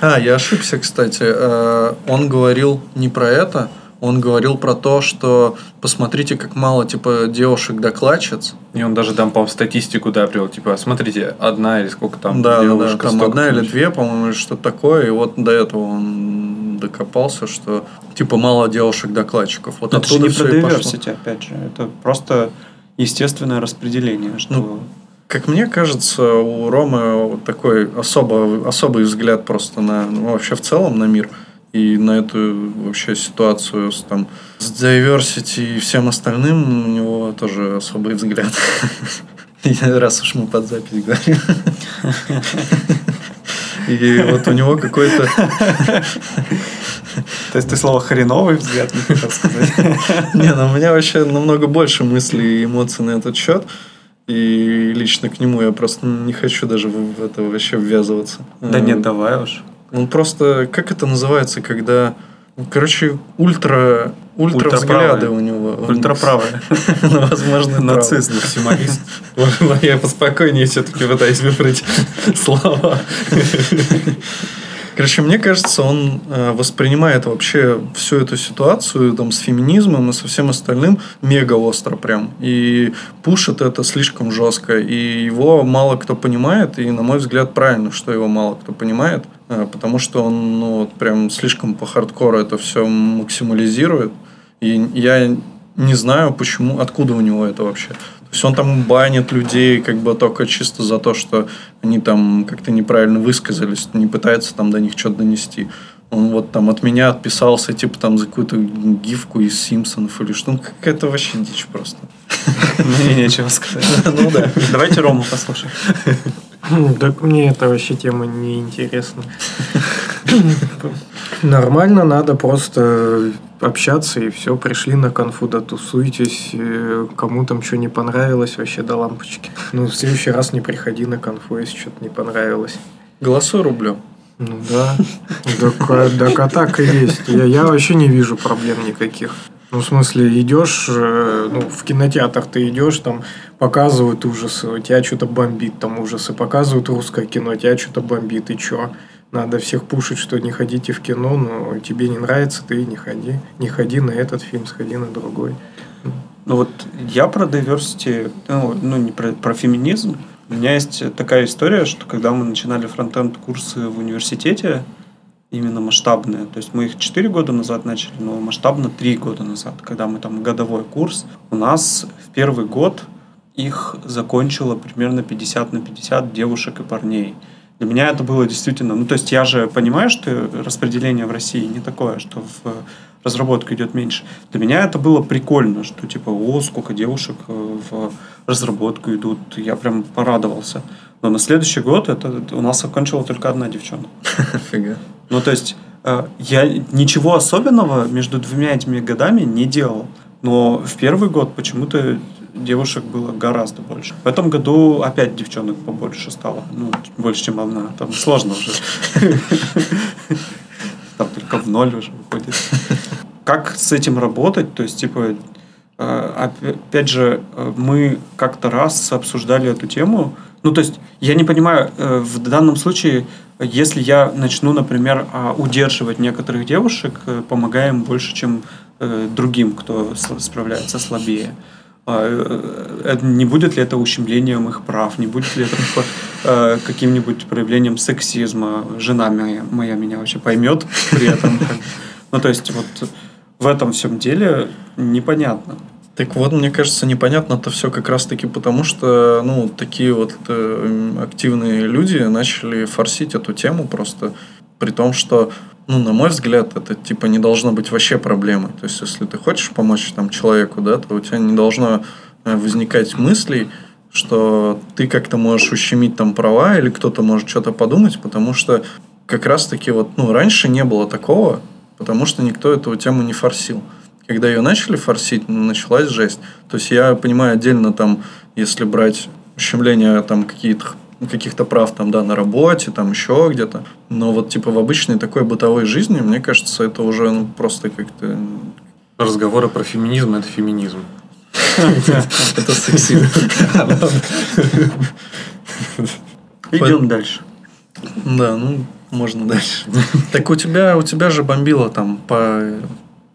А, я ошибся, кстати. Э, Он говорил не про это, он говорил про то, что посмотрите, как мало типа девушек-докладчиц. И он даже там, по статистику, да, привел. Типа, смотрите, одна или сколько там да, да, да, девушек, там одна или две, по-моему, или что-то такое. И вот до этого он докопался, что типа мало девушек-докладчиков. Вот Это же не про diversity, опять же. Это просто естественное распределение, что... Ну, Как мне кажется, у Ромы такой особо, особый взгляд просто на ну, вообще в целом на мир и на эту вообще ситуацию с, там, с diversity и всем остальным у него тоже особый взгляд. Раз уж мы под запись говорим. И вот у него какой-то... То есть ты слово хреновый взгляд не хотел сказать. Не, ну у меня вообще намного больше мыслей и эмоций на этот счет. И лично к нему я просто не хочу даже в в это вообще ввязываться. Да Э, нет, давай уж. Он просто, как это называется, когда, короче, ультра, ультра взгляды у него. Ультраправая. Ну, возможно, Нацист. Максималист. Я поспокойнее все-таки пытаюсь выбрать слова. Короче, мне кажется, он э, воспринимает вообще всю эту ситуацию там, с феминизмом и со всем остальным мега остро прям. И пушит это слишком жестко. И его мало кто понимает. И, на мой взгляд, правильно, что его мало кто понимает. Э, Потому что он ну, вот прям слишком по хардкору это все максимализирует. И я не знаю, почему, откуда у него это вообще. То есть он там банит людей как бы только чисто за то, что они там как-то неправильно высказались, не пытается там до них что-то донести. Он вот там от меня отписался, типа там за какую-то гифку из Симпсонов или что. Ну, какая-то вообще дичь просто. Мне нечего сказать. Ну да. Давайте Рому послушаем. Так мне эта вообще тема не интересна. Нормально, надо просто общаться и все. Пришли на конфу, да тусуйтесь. э, Кому там что не понравилось, вообще до лампочки. Ну, в следующий раз не приходи на конфу, если что-то не понравилось. Голосуй рублем. Ну да. Так, так так и есть. Я, я вообще не вижу проблем никаких. Ну, в смысле, идешь, э, ну, в кинотеатр ты идешь, там показывают ужасы, у тебя что-то бомбит, там ужасы, показывают русское кино, тебя что-то бомбит, и чё? Надо всех пушить, что не ходите в кино, но тебе не нравится, ты не ходи. Не ходи на этот фильм, сходи на другой. Ну вот я про diversity, ну, ну, не про, про феминизм. У меня есть такая история, что когда мы начинали фронтенд курсы в университете, именно масштабные, то есть мы их 4 года назад начали, но масштабно 3 года назад, когда мы там годовой курс, у нас в первый год их закончило примерно 50 на 50 девушек и парней. Для меня это было действительно... Ну, то есть я же понимаю, что распределение в России не такое, что в разработку идет меньше. Для меня это было прикольно, что типа, о, сколько девушек э, в разработку идут. Я прям порадовался. Но на следующий год это у нас окончила только одна девчонка. Ну, то есть, э, я ничего особенного между двумя этими годами не делал. Но в первый год почему-то девушек было гораздо больше. В этом году опять девчонок побольше стало. Ну, больше, чем одна. Там сложно уже. Там только в ноль уже выходит. Как с этим работать? То есть, типа, э, опя- опять же, э, мы как-то раз обсуждали эту тему. Ну, то есть, я не понимаю, э, в данном случае, если я начну, например, а, удерживать некоторых девушек, помогая им больше, чем другим, кто справляется слабее, а, не будет ли это ущемлением их прав, не будет ли это э, каким-нибудь проявлением сексизма, жена моя, моя меня вообще поймет при этом. Ну, то есть, вот в этом всем деле непонятно. Так вот, мне кажется, непонятно-то все как раз-таки потому, что, ну, такие вот э, активные люди начали форсить эту тему просто, при том, что, ну, на мой взгляд, это, типа, не должно быть вообще проблемой. То есть, если ты хочешь помочь там человеку, да, то у тебя не должно э, возникать мыслей, что ты как-то можешь ущемить там права или кто-то может что-то подумать, потому что как раз-таки вот, ну, раньше не было такого, потому что никто эту тему не форсил. Когда ее начали форсить, ну, началась жесть. То есть я понимаю отдельно там, если брать ущемление там каких-то каких-то прав там, да, на работе, там еще где-то. Но вот типа в обычной такой бытовой жизни, мне кажется, это уже ну, просто как-то... Разговоры про феминизм – это феминизм. Это сексизм. Идем дальше. Да, ну, можно дальше. Так у тебя, у тебя же бомбило там по,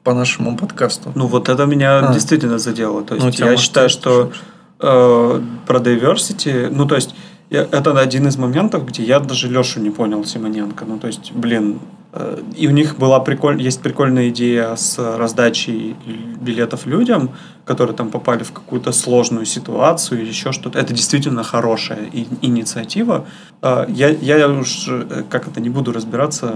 по нашему подкасту. Ну, вот это меня А. действительно задело. То Ну, есть, тебя, я может, считаю, что э, про diversity, ну, то есть, я- это один из моментов, где я даже Лешу не понял Симоненко. Ну, то есть, блин, и у них была приколь... есть прикольная идея с раздачей билетов людям, которые там попали в какую-то сложную ситуацию или еще что-то. Это действительно хорошая и- инициатива. Э, я, я уж, э, как это, не буду разбираться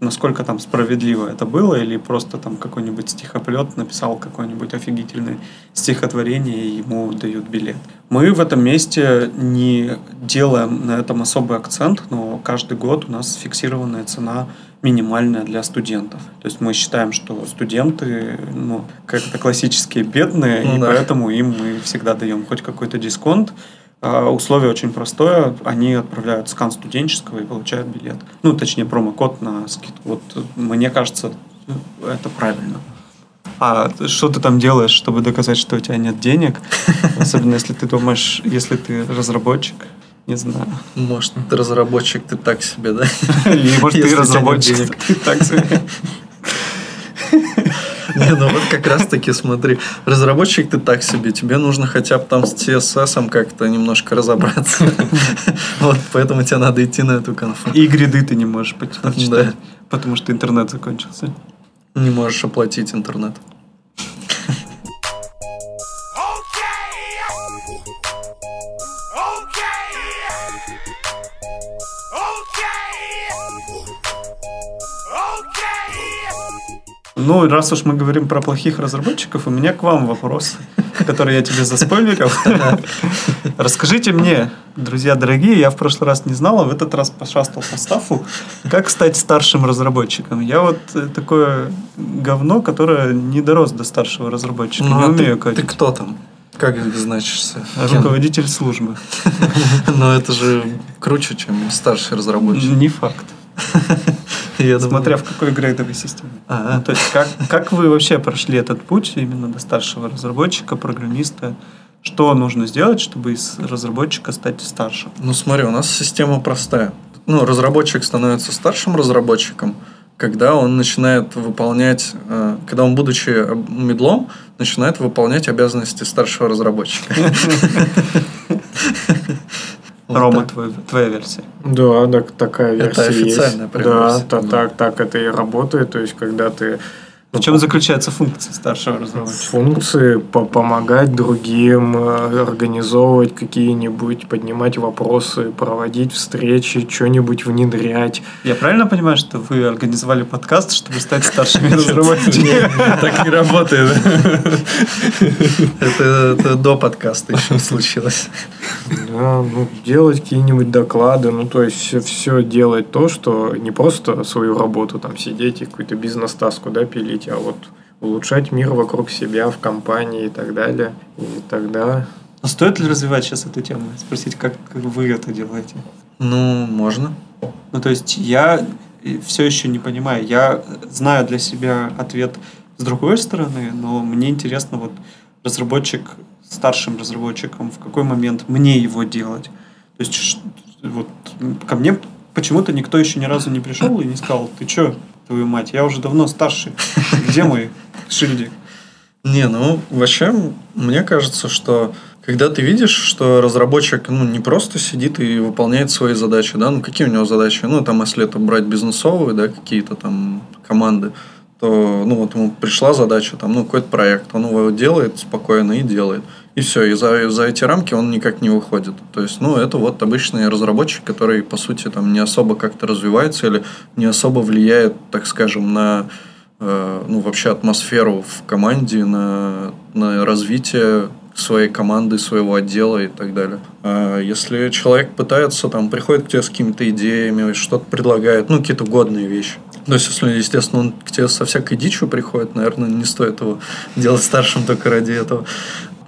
насколько там справедливо это было, или просто там какой-нибудь стихоплет написал какое-нибудь офигительное стихотворение, и ему дают билет. Мы в этом месте не делаем на этом особый акцент, но каждый год у нас фиксированная цена минимальная для студентов. То есть мы считаем, что студенты, ну, как-то классические бедные, Ну и да. поэтому им мы всегда даем хоть какой-то дисконт. А, Условие очень простое. Они отправляют скан студенческого и получают билет. Ну, точнее, промокод на скидку. Вот э, мне кажется, это правильно. А что ты там делаешь, чтобы доказать, что у тебя нет денег? Особенно если ты думаешь, если ты разработчик, не знаю. Может, ты разработчик, ты так себе, да? Или, может, ты разработчик, ты так себе. Не, ну вот как раз таки смотри, разработчик ты так себе, тебе нужно хотя бы там с CSS как-то немножко разобраться. Вот, поэтому тебе надо идти на эту конфу. И гриды ты не можешь поч- почитать, потому что интернет закончился. Не можешь оплатить интернет. Ну, раз уж мы говорим про плохих разработчиков, у меня к вам вопрос, который я тебе заспойлерил. Расскажите мне, друзья дорогие, я в прошлый раз не знал, а в этот раз пошастал по стафу, как стать старшим разработчиком. Я вот э, такое говно, которое не дорос до старшего разработчика, Ну, не а ты, умею ты кодить. кто там? Как значишься? Руководитель службы. Но это же круче, чем старший разработчик. Не факт. Я думаю- Смотря в какой грейдовой системе. Ага. Ну, то есть, как, как вы вообще прошли этот путь именно до старшего разработчика, программиста? Что нужно сделать, чтобы из разработчика стать старшим? Ну смотри, у нас система простая. Ну, разработчик становится старшим разработчиком, когда он начинает выполнять, э, когда он, будучи э, медлом, начинает выполнять обязанности старшего разработчика. Рома, так. твой- твоя версия. Да, так, такая Это версия официальная есть. Да, версия. та- так, так это и работает. То есть, когда ты В чем заключается функция старшего разработчика? функции по- помогать другим, э, организовывать какие-нибудь, поднимать вопросы, проводить встречи, что-нибудь внедрять. Я правильно понимаю, что вы организовали подкаст, чтобы стать старшими разработчиками? Так не работает. Это, это до подкаста еще случилось. Да, ну, делать какие-нибудь доклады, ну, то есть все, все делать то, что не просто свою работу там сидеть и какую-то бизнес-таску, да, пилить, а вот улучшать мир вокруг себя в компании и так далее. И тогда Но стоит ли развивать сейчас эту тему? Спросить, как вы это делаете? Ну, можно. Ну, то есть я все еще не понимаю. Я знаю для себя ответ с другой стороны, но мне интересно вот разработчик, старшим разработчиком, в какой момент мне его делать. То есть вот ко мне почему-то никто еще ни разу не пришел и не сказал, ты что, твою мать, я уже давно старший. Где мой шильдик? Не, ну, вообще, мне кажется, что когда ты видишь, что разработчик, ну, не просто сидит и выполняет свои задачи, да, ну, какие у него задачи? Ну, там, если это брать бизнесовые, да, какие-то там команды, то, ну, вот ему пришла задача, там, ну, какой-то проект, он его делает спокойно и делает. И все, и за, за эти рамки он никак не выходит. То есть, ну, это вот обычный разработчик, который, по сути, там, не особо как-то развивается или не особо влияет, так скажем, на э, ну, вообще атмосферу в команде, на, на развитие своей команды, своего отдела и так далее. А если человек пытается, там, приходит к тебе с какими-то идеями, что-то предлагает, ну, какие-то годные вещи. То есть, если, естественно, он к тебе со всякой дичью приходит, наверное, не стоит его делать старшим только ради этого.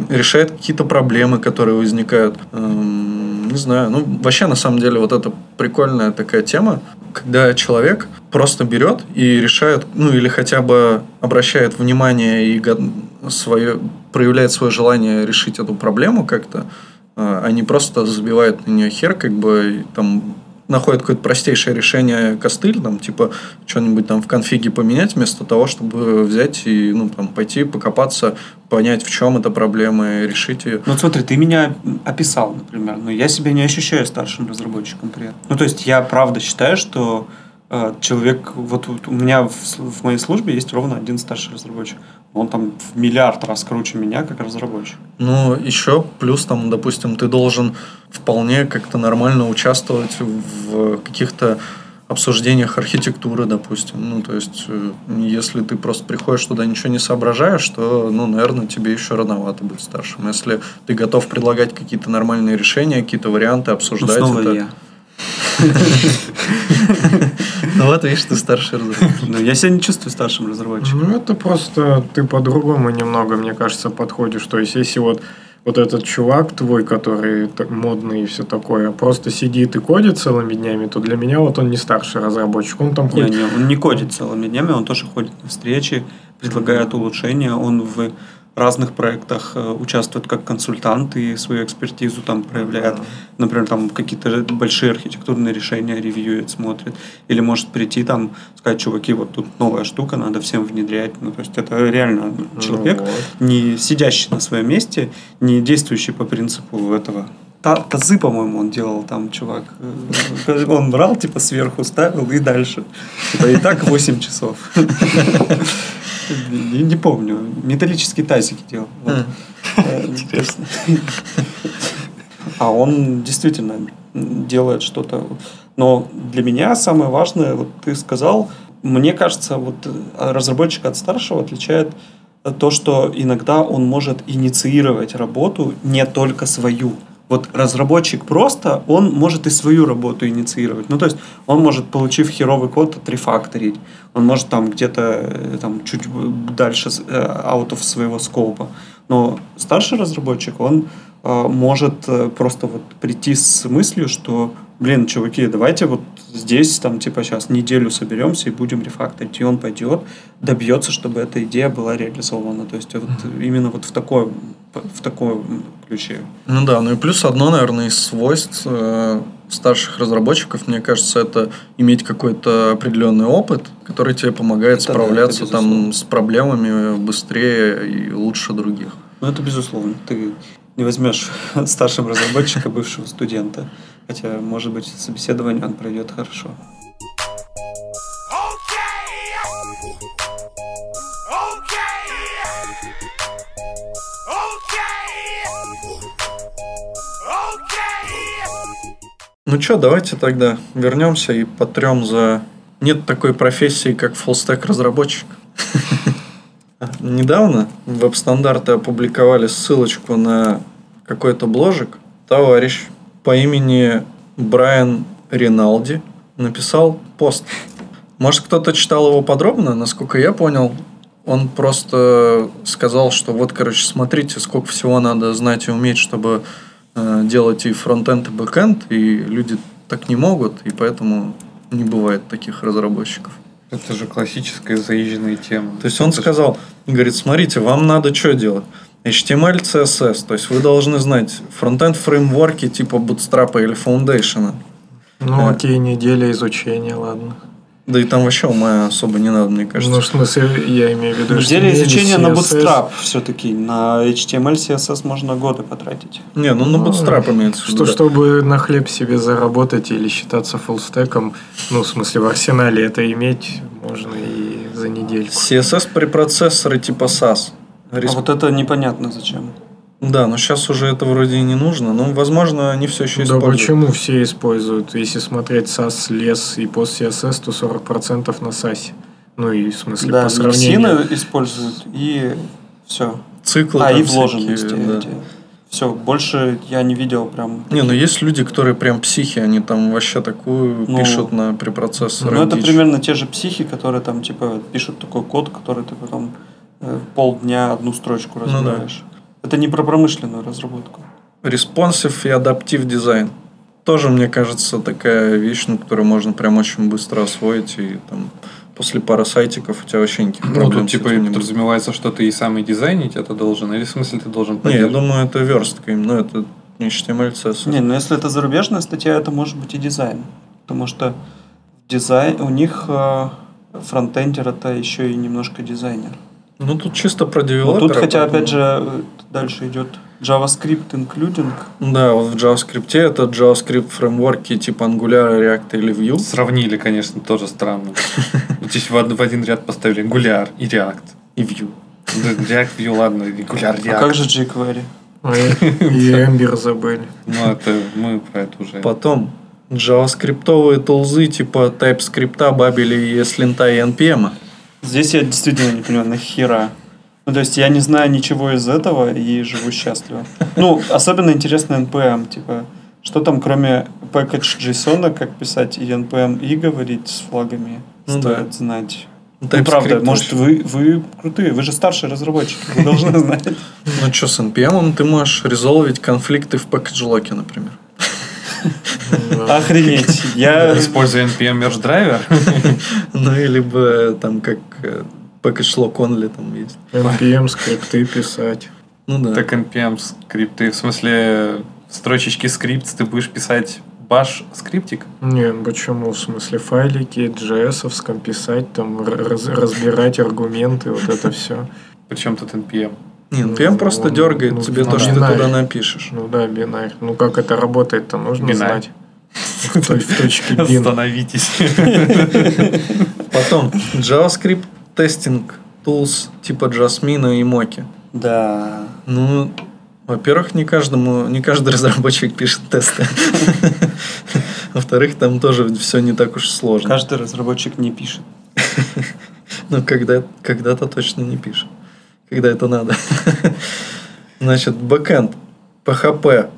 Решает какие-то проблемы, которые возникают. Эм, Не знаю. Ну, вообще, на самом деле, вот это прикольная такая тема, когда человек просто берет и решает, ну, или хотя бы обращает внимание и свое, проявляет свое желание решить эту проблему как-то, а не просто забивает на нее хер, как бы там находит какое-то простейшее решение костыль, там, типа, что-нибудь там в конфиге поменять, вместо того, чтобы взять и, ну, там, пойти покопаться, понять, в чем эта проблема, и решить ее. Ну, вот смотри, ты меня описал, например, но я себя не ощущаю старшим разработчиком при этом. Ну, то есть, я правда считаю, что э, человек... Вот, вот у меня в, в моей службе есть ровно один старший разработчик. Он там в миллиард раз круче меня, как разработчик. Ну, еще плюс там, допустим, ты должен вполне как-то нормально участвовать в каких-то обсуждениях архитектуры, допустим. Ну, то есть, э, если ты просто приходишь туда, ничего не соображаешь, то, ну, наверное, тебе еще рановато быть старшим. Если ты готов предлагать какие-то нормальные решения, какие-то варианты, обсуждать Ну, снова это... я. Ну, вот, видишь, ты старший разработчик. Ну, я себя не чувствую старшим разработчиком. Ну, это просто ты по-другому немного, мне кажется, подходишь. То есть, если вот вот этот чувак твой, который модный и все такое, просто сидит и кодит целыми днями, то для меня вот он не старший разработчик. Он там Не, ходит... не, он не кодит целыми днями, он тоже ходит на встречи, предлагает улучшения, он в разных проектах э, участвует как консультант и свою экспертизу там проявляет. Например, там какие-то большие архитектурные решения ревьюет, смотрит. Или может прийти там, сказать, чуваки, вот тут новая штука, надо всем внедрять. Ну, то есть это реально человек, вот. не сидящий на своем месте, не действующий по принципу этого. Та- тазы, по-моему, он делал там, чувак. Э, Он брал, типа, сверху ставил и дальше. Типа, и так 8 часов. Не, не помню. Металлические тазики делал. Вот. Интересно. А он действительно делает что-то. Но для меня самое важное, вот ты сказал, мне кажется, вот э, разработчик от старшего отличает то, что иногда он может инициировать работу не только свою. Вот разработчик просто, он может и свою работу инициировать. Ну, то есть, он может, получив херовый код, отрефакторить. Он может там где-то э, там чуть дальше э, out of своего скопа. Но старший разработчик, он э, может просто вот прийти с мыслью, что, блин, чуваки, давайте вот здесь там типа сейчас неделю соберемся и будем рефакторить. И он пойдет, добьется, чтобы эта идея была реализована. То есть вот именно вот в такой, в таком ключе. Ну да, ну и плюс одно, наверное, из свойств э, старших разработчиков, мне кажется, это иметь какой-то определенный опыт, который тебе помогает Это да, справляться это там с проблемами быстрее и лучше других. Ну, это безусловно. Ты не возьмешь старшим разработчика бывшего студента. Хотя, может быть, собеседование он пройдет хорошо. Ну что, давайте тогда вернемся и потрем за... Нет такой профессии, как фуллстек разработчик. Недавно веб-стандарты опубликовали ссылочку на какой-то бложик. Товарищ по имени Брайан Риналди написал пост. Может, кто-то читал его подробно? Насколько я понял, он просто сказал, что вот, короче, смотрите, сколько всего надо знать и уметь, чтобы э, делать и фронтенд, и бэкенд, и люди так не могут, и поэтому не бывает таких разработчиков. Это же классическая заезженная тема. То есть он Это сказал, говорит, смотрите, вам надо что делать? HTML, CSS, то есть вы должны знать фронтенд фреймворки типа Bootstrap или Foundation. Ну, Да. окей, неделя изучения, ладно. Да и там вообще ума особо не надо, мне кажется. Ну, в смысле, я имею в виду, что Неделя не изучения на. Bootstrap все-таки. На HTML, CSS можно годы потратить. не, ну на Bootstrap имеется в виду. Что, да. чтобы на хлеб себе заработать или считаться фуллстеком, ну, в смысле, в арсенале это иметь можно и за недельку. CSS препроцессоры типа SAS. А Респ- вот это непонятно зачем. Да, но сейчас уже это вроде и не нужно. Ну, возможно, они все еще Да используют. почему все используют? Если смотреть SAS, лес и пост CSS, то 40% на SAS. Ну и в смысле Да, по сравнению. миксины используют и все. Циклы А, и вложенности. всякие, да. Все, больше я не видел прям... Не, ну есть люди, которые прям психи, они там вообще такую Ну, пишут на препроцессоре. Ну, это дичь. примерно те же психи, которые там, типа, пишут такой код, который ты потом полдня одну строчку Ну да. разбираешь. Это не про промышленную разработку. Responsive и адаптив дизайн. Тоже, мне кажется, такая вещь, ну, которую можно прям очень быстро освоить. И там после пары сайтиков у тебя вообще никаких Ну, проблем тут с типа подразумевается, что ты и сам и дизайнить это должен, или в смысле ты должен Не, я думаю, это верстка именно, это не HTML, CSS. Не, ну если это зарубежная статья, это может быть и дизайн. Потому что дизайн, у них э, фронтендер это еще и немножко дизайнер. Ну, тут чисто про Но девелопера. тут, хотя, поэтому- опять же, дальше идет JavaScript including. Да, вот в JavaScript это JavaScript фреймворки типа Angular, React или Vue. Сравнили, конечно, тоже странно. Здесь в од- в один ряд поставили Angular и React. И Vue. React, Vue, ладно, Angular, React. А как же jQuery? А, И и Ember забыли. Ну, это мы про это уже. Потом JavaScript тулзы типа TypeScript, Babel и ESLint и NPM. Здесь я действительно не понимаю, нахера. Ну, то есть я не знаю ничего из этого и живу счастливо. Ну, особенно интересно NPM, типа, что там кроме package JSON, как писать и NPM и говорить с флагами, Ну стоит да. знать. Ну, TypeScript правда, может, вы, вы крутые, вы же старшие разработчики, вы должны знать. Ну что, с NPM ты можешь резолвить конфликты в package например. Охренеть. Я... Используя NPM Merge Driver. Ну, и либо там как э, lock only там есть. NPM скрипты писать. Ну да. Так NPM скрипты. В смысле, в строчечке скрипт ты будешь писать баш скриптик? Не, почему? В смысле, файлики JS-овском писать, там, раз- разбирать аргументы, вот это все. Причем тут NPM? Не, NPM Ну, просто ну, дергает ну, тебе ну, то, что ты бинарь. туда напишешь. Ну да, бинарь. Ну как это работает-то, нужно Бинарь. знать. В в точке бин. Остановитесь. Потом JavaScript тестинг tools типа Jasmine и Moki. Да. Ну, во-первых, не каждому, не каждый разработчик пишет тесты. Во-вторых, там тоже все не так уж сложно. Каждый разработчик не пишет. Ну, когда, когда-то точно не пишет. Когда это надо. Значит, бэкэнд, PHP,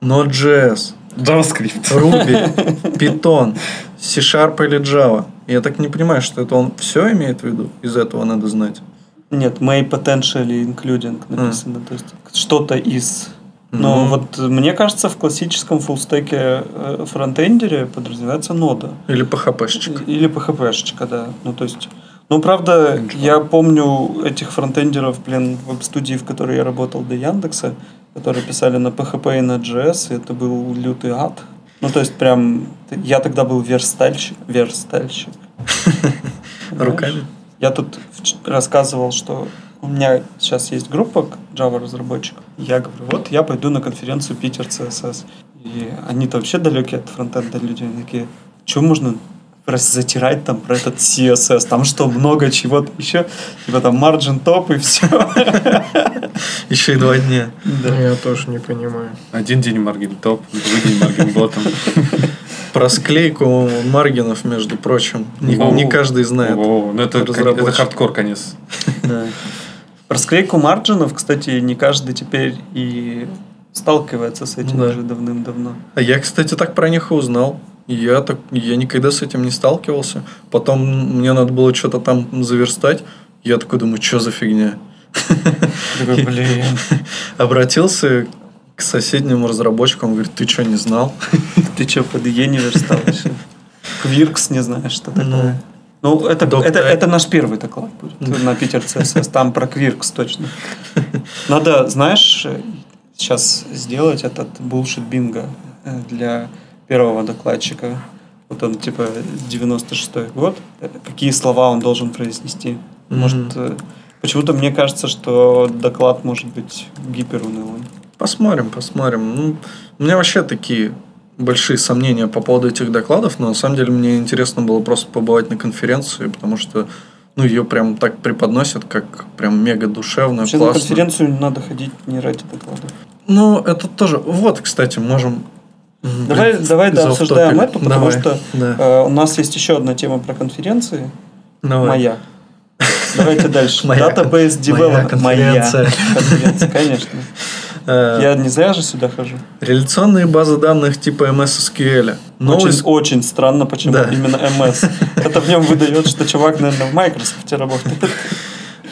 Node.js, JavaScript. Ruby, Python, C-Sharp или Java. Я так не понимаю, что это он все имеет в виду? Из этого надо знать. Нет, may potentially including написано. То есть что-то из... Но вот мне кажется, в классическом фуллстеке э, фронтендере подразумевается нода. Или PHP-шечек. Или PHP-шечка, да. Ну, то есть... Ну, правда, я помню этих фронтендеров, блин, в веб-студии, в которой я работал до Яндекса, которые писали на PHP и на JS, и это был лютый ад. Ну, то есть, прям, я тогда был верстальщик. Верстальщик. Руками. Я тут рассказывал, что у меня сейчас есть группа Java разработчиков. Я говорю, вот я пойду на конференцию Питер CSS. И они-то вообще далекие от фронтенда люди. Они такие, что можно затирать там про этот CSS? Там что, много чего-то еще? Типа там margin топ и все. Еще и два дня. Я тоже не понимаю. Один день маргин топ, другой день маргин ботом. Про склейку маргинов, между прочим. Не, не каждый знает. О, ну это, это хардкор, конец. Да. Про склейку марджинов, кстати, не каждый теперь и сталкивается с этим Да. уже давным-давно. А я, кстати, так про них и узнал. Я, так, я никогда с этим не сталкивался. Потом мне надо было что-то там заверстать. Я такой думаю, что за фигня? Такой, блин. Обратился к соседнему разработчику, он говорит, ты что, не знал? Ты что, под Е не верстал еще? Квиркс не знаешь, что такое. Ну, это, Доктор- это, это наш первый доклад будет на Питер ЦСС. Там про Квиркс точно. Надо, знаешь, сейчас сделать этот bullshit бинго э, для первого докладчика. Вот он, типа, 96-й год. Какие слова он должен произнести? Может, э, почему-то мне кажется, что доклад может быть гиперунылым. Посмотрим, посмотрим. Ну, у меня вообще такие большие сомнения по поводу этих докладов, но на самом деле мне интересно было просто побывать на конференции, потому что ну, ее прям так преподносят, как прям мега душевно, Вообще на классно. конференцию надо ходить не ради докладов. Ну, это тоже... Вот, кстати, можем... Давай, блин, давай да, обсуждаем это, потому Давай, что да. э, у нас есть еще одна тема про конференции. Давай. Моя. Давайте дальше. Моя Database моя Development. конференция. Моя конференция, конечно. Э, Я не зря же сюда хожу. Реляционные базы данных типа MS SQL. Новый Очень, очень странно, почему Да. именно MS. Это в нем выдает, что чувак, наверное, в Microsoft работает.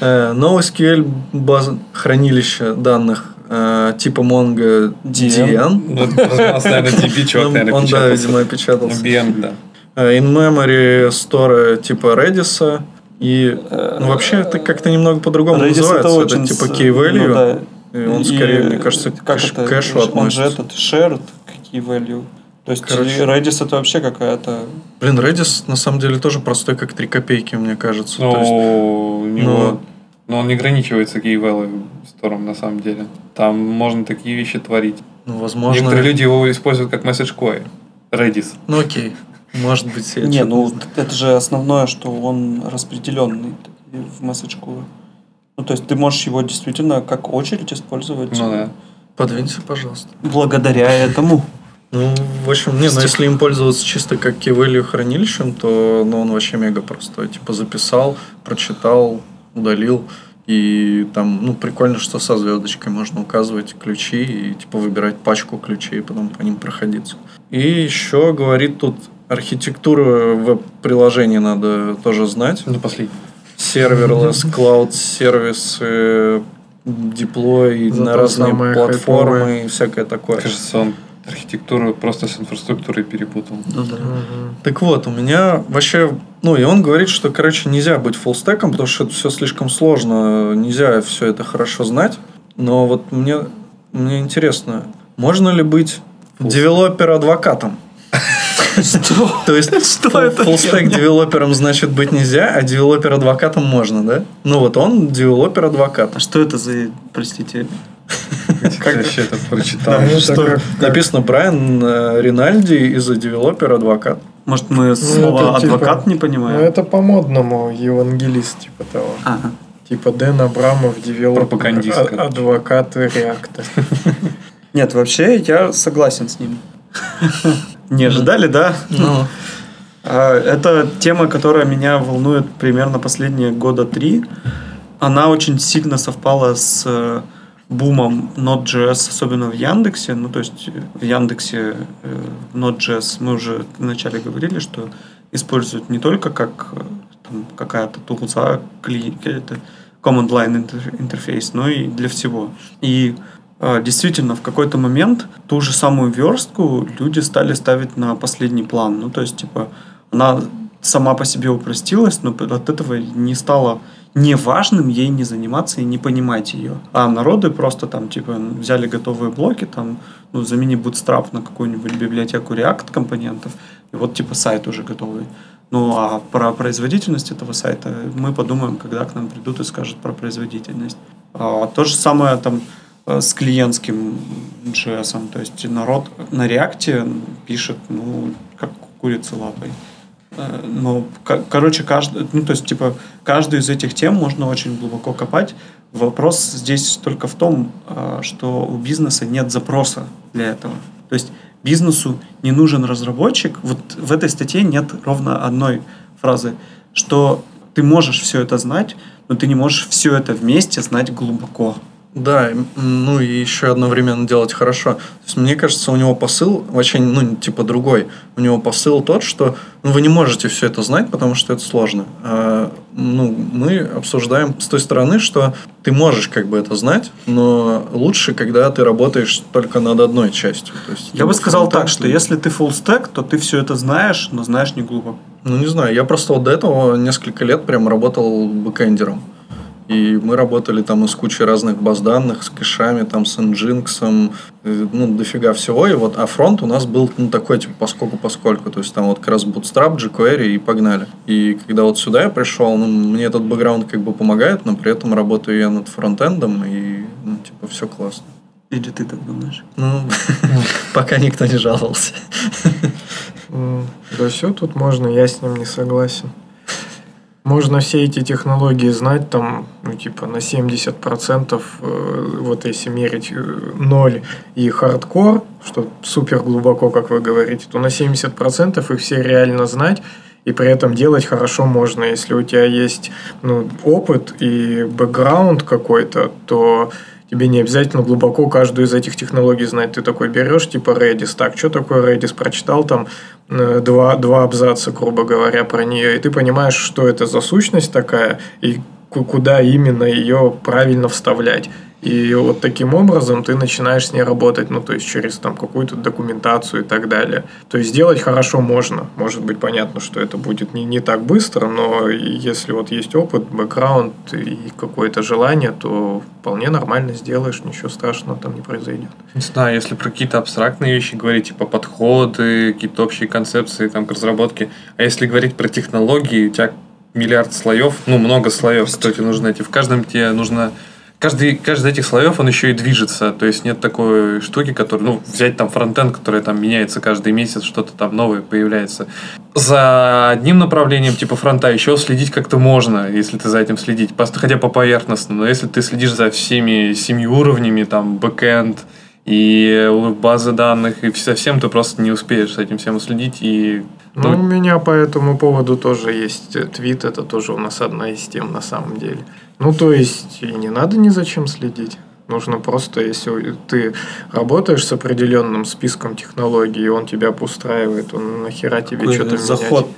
Э, NoSQL база хранилище данных э, типа Mongo DN. DN. Ну, это у нас, наверное, DB чувак, Ну, наверное, он, да, видимо, печатался. Ну, BN, да. Э, In-memory store типа Redis. И ну, вообще это как-то немного по-другому Redis называется. это очень... типа с- key value. ну да. И он И, скорее, мне кажется, к как кэш- это, кэшу Он же относится. этот shared key value. То есть Короче. Redis это вообще какая-то... Блин, Redis на самом деле тоже простой, как 3 копейки, мне кажется. То есть, Ну, у него... ну- Но он не ограничивается value стором, на самом деле. Там можно такие вещи творить. ну, возможно... Некоторые люди его используют как message query. Redis. Ну, окей. Может быть, я Не, ну это же основное, что он распределенный в месседжку. Ну, то есть ты можешь его действительно как очередь использовать Ну да. Подвинься, пожалуйста. благодаря этому. Ну, в общем, не, ну если им пользоваться чисто как key хранилищем, то ну, он вообще мега простой. Типа записал, прочитал, удалил. И там, ну, прикольно, что со звездочкой можно указывать ключи и, типа, выбирать пачку ключей, и потом по ним проходиться. И еще говорит тут, архитектуру веб-приложений надо тоже знать. Ну, последний. Серверлесс, cloud сервисы, деплой Зато на разные платформы и всякое такое. Кажется, он архитектуру просто с инфраструктурой перепутал. Ну да. Мгм. Так вот, у меня вообще... Ну, и он говорит, что, короче, нельзя быть фуллстеком, потому что это все слишком сложно, нельзя все это хорошо знать. Но вот мне, мне интересно, можно ли быть developer advocate ом? То есть Что это? full-stack developer ом значит быть нельзя, а developer advocate ом можно, да? Ну вот он developer advocate. А что это за, простите, Как вообще это прочитал? Что? Написано Брайан э, Ринальди is a developer advocate. может мы слово это типа- адвокат не Ну, понимаем? это по-модному, евангелист, типа того. Ага. Типа Дэн Абрамов, девелопер, Пропагандист, а- адвокат реакта. Нет, вообще я согласен с ним. Не ожидали, да? Ну, А, Это тема, которая меня волнует примерно последние года три. Она очень сильно совпала с э, бумом Node.js, особенно в Яндексе. Ну, то есть э, в Яндексе э, Node.js мы уже вначале говорили, что используют не только как э, там, какая-то тулза, кли- какая-то command line интер- интерфейс, но и для всего. И э, действительно, в какой-то момент ту же самую верстку люди стали ставить на последний план. Ну, то есть, типа, она сама по себе упростилась, но от этого не стало неважным ей не заниматься и не понимать ее. А народы просто там, типа, взяли готовые блоки, там, ну, замени Bootstrap на какую-нибудь библиотеку React компонентов, и вот, типа, сайт уже готовый. Ну, а про производительность этого сайта мы подумаем, когда к нам придут и скажут про производительность. А, то же самое там э, с клиентским JS. То есть народ на React пишет, ну, как курица лапой. Э, ко- короче, каждый, ну, то есть, типа, каждую из этих тем можно очень глубоко копать. Вопрос здесь только в том, э, что у бизнеса нет запроса для этого. То есть бизнесу не нужен разработчик. Вот в этой статье нет ровно одной фразы, что ты можешь все это знать, но ты не можешь все это вместе знать глубоко. Да, ну и еще одновременно делать хорошо. То есть, мне кажется, у него посыл очень, ну, типа другой. У него посыл тот, что ну, вы не можете все это знать, потому что это сложно. А, ну, мы обсуждаем с той стороны, что ты можешь как бы это знать, но лучше, когда ты работаешь только над одной частью. То есть, Я бы либо сказал так, что если ты full stack, то ты все это знаешь, но знаешь не глубоко. Ну, не знаю, я просто вот до этого несколько лет прям работал бэкэндером. И мы работали там и с кучей разных баз данных, с кэшами, там, с Nginx, э, ну, дофига всего. И вот, а фронт у нас был, ну, такой, типа, поскольку поскольку. То есть, там вот как раз Bootstrap, jQuery и погнали. И когда вот сюда я пришел, ну, мне этот бэкграунд как бы помогает, но при этом работаю я над фронтендом, и, ну, типа, все классно. Или ты так думаешь? Ну, пока никто не жаловался. Да все, тут можно, я с ним не согласен. Можно все эти технологии знать, там, ну, типа, на 70%, э, вот если мерить э, ноль и хардкор, что супер глубоко, как вы говорите, то на 70% их все реально знать, и при этом делать хорошо можно. Если у тебя есть ну, опыт и бэкграунд какой-то, то тебе не обязательно глубоко каждую из этих технологий знать. Ты такой берешь, типа Redis, так, что такое Redis, прочитал там э, два, два абзаца, грубо говоря, про нее, и ты понимаешь, что это за сущность такая, и куда именно ее правильно вставлять. И вот таким образом ты начинаешь с ней работать, ну, то есть через там какую-то документацию и так далее. То есть сделать хорошо можно. Может быть, понятно, что это будет не, не так быстро, но если вот есть опыт, бэкграунд и какое-то желание, то вполне нормально сделаешь, ничего страшного там не произойдет. Не знаю, если про какие-то абстрактные вещи говорить, типа подходы, какие-то общие концепции там, к разработке. А если говорить про технологии, у тебя миллиард слоев, ну, много слоев, что тебе нужно эти. В каждом тебе нужно... Каждый, каждый из этих слоев, он еще и движется. То есть нет такой штуки, которая... Ну, взять там фронтенд, который там меняется каждый месяц, что-то там новое появляется. За одним направлением типа фронта еще следить как-то можно, если ты за этим следить. Хотя по поверхностно. Но если ты следишь за всеми семью уровнями, там, бэкэнд, и базы данных, и совсем ты просто не успеешь с этим всем следить, и Ну, у меня по этому поводу тоже есть э, твит, это тоже у нас одна из тем на самом деле. Ну, то есть, и не надо ни за чем следить. Нужно просто, если ты работаешь с определенным списком технологий, и он тебя устраивает, он нахера тебе что-то заход.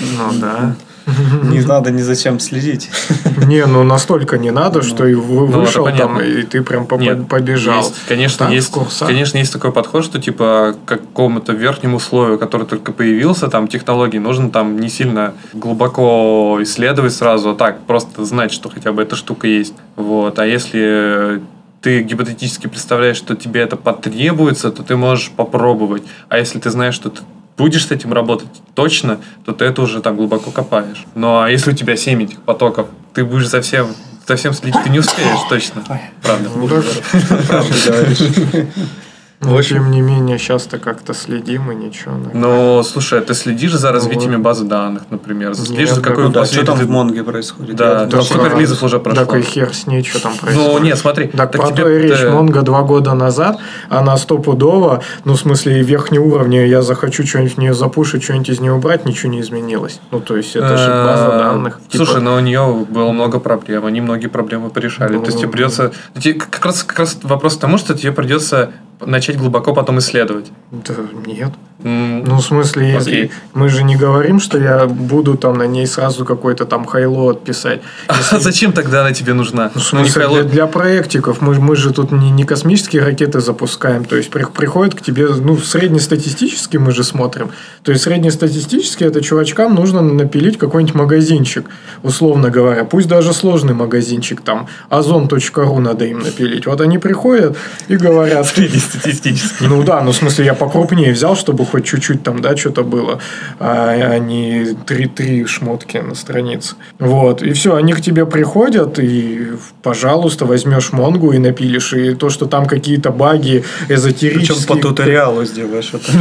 менять? Ну да. Не надо ни зачем следить. Не, ну настолько не надо, что и это вышел там, и ты прям побежал. Конечно, есть, конечно, есть такой подход, что типа к какому-то верхнему слою, который только появился, там технологий, нужно там не сильно глубоко исследовать сразу, а так просто знать, что хотя бы эта штука есть. Вот. А если ты гипотетически представляешь, что тебе это потребуется, то ты можешь попробовать. А если ты знаешь, что ты будешь с этим работать точно, то ты это уже там глубоко копаешь. Ну а если у тебя 7 этих потоков, ты будешь за всем, за всем следить, ты не успеешь точно. Правда. Ну, Правда говоришь. но тем не менее, сейчас-то как-то следим и ничего. наверное. Но, слушай, а ты следишь за развитиями базы данных, например? Следишь Нет, за какой да, Да, что там в Монге происходит? Да, да, сколько а, релизов уже прошло? Так и хер с ней, что там Ну, происходит. нет, смотри. Так, так про тебе- то и речь. Монго два года назад, она стопудово, ну, в смысле, верхнеуровневая, я захочу что-нибудь в нее запушить, что-нибудь из нее убрать, ничего не изменилось. Ну, то есть, это же база Э, данных. Типа, Слушай, но у нее было много проблем, они многие проблемы порешали. То есть тебе Ну, придется... тебе как раз, как раз вопрос к тому, что тебе придется начать глубоко потом исследовать. Да нет. Ну, в смысле, если Окей. мы же не говорим, что я буду там на ней сразу какой-то там хайло отписать. А зачем тогда она тебе нужна? Ну, в Ну, смысле, Хайло- для, для проектиков. Мы, мы же тут не, не космические ракеты запускаем. То есть, при- приходит к тебе, ну, среднестатистически мы же смотрим. То есть, среднестатистически это чувачкам нужно напилить какой-нибудь магазинчик, условно говоря. Пусть даже сложный магазинчик, там, озон.ру надо им напилить. Вот они приходят и говорят... Среднестатистически. Ну да, ну в смысле я покрупнее взял, чтобы хоть чуть-чуть там, да, что-то было, а, а не 3-3 шмотки на странице. Вот, и все, они к тебе приходят, и, пожалуйста, возьмешь Монгу и напилишь, и то, что там какие-то баги Причем эзотерические... по туториалу сделаешь это.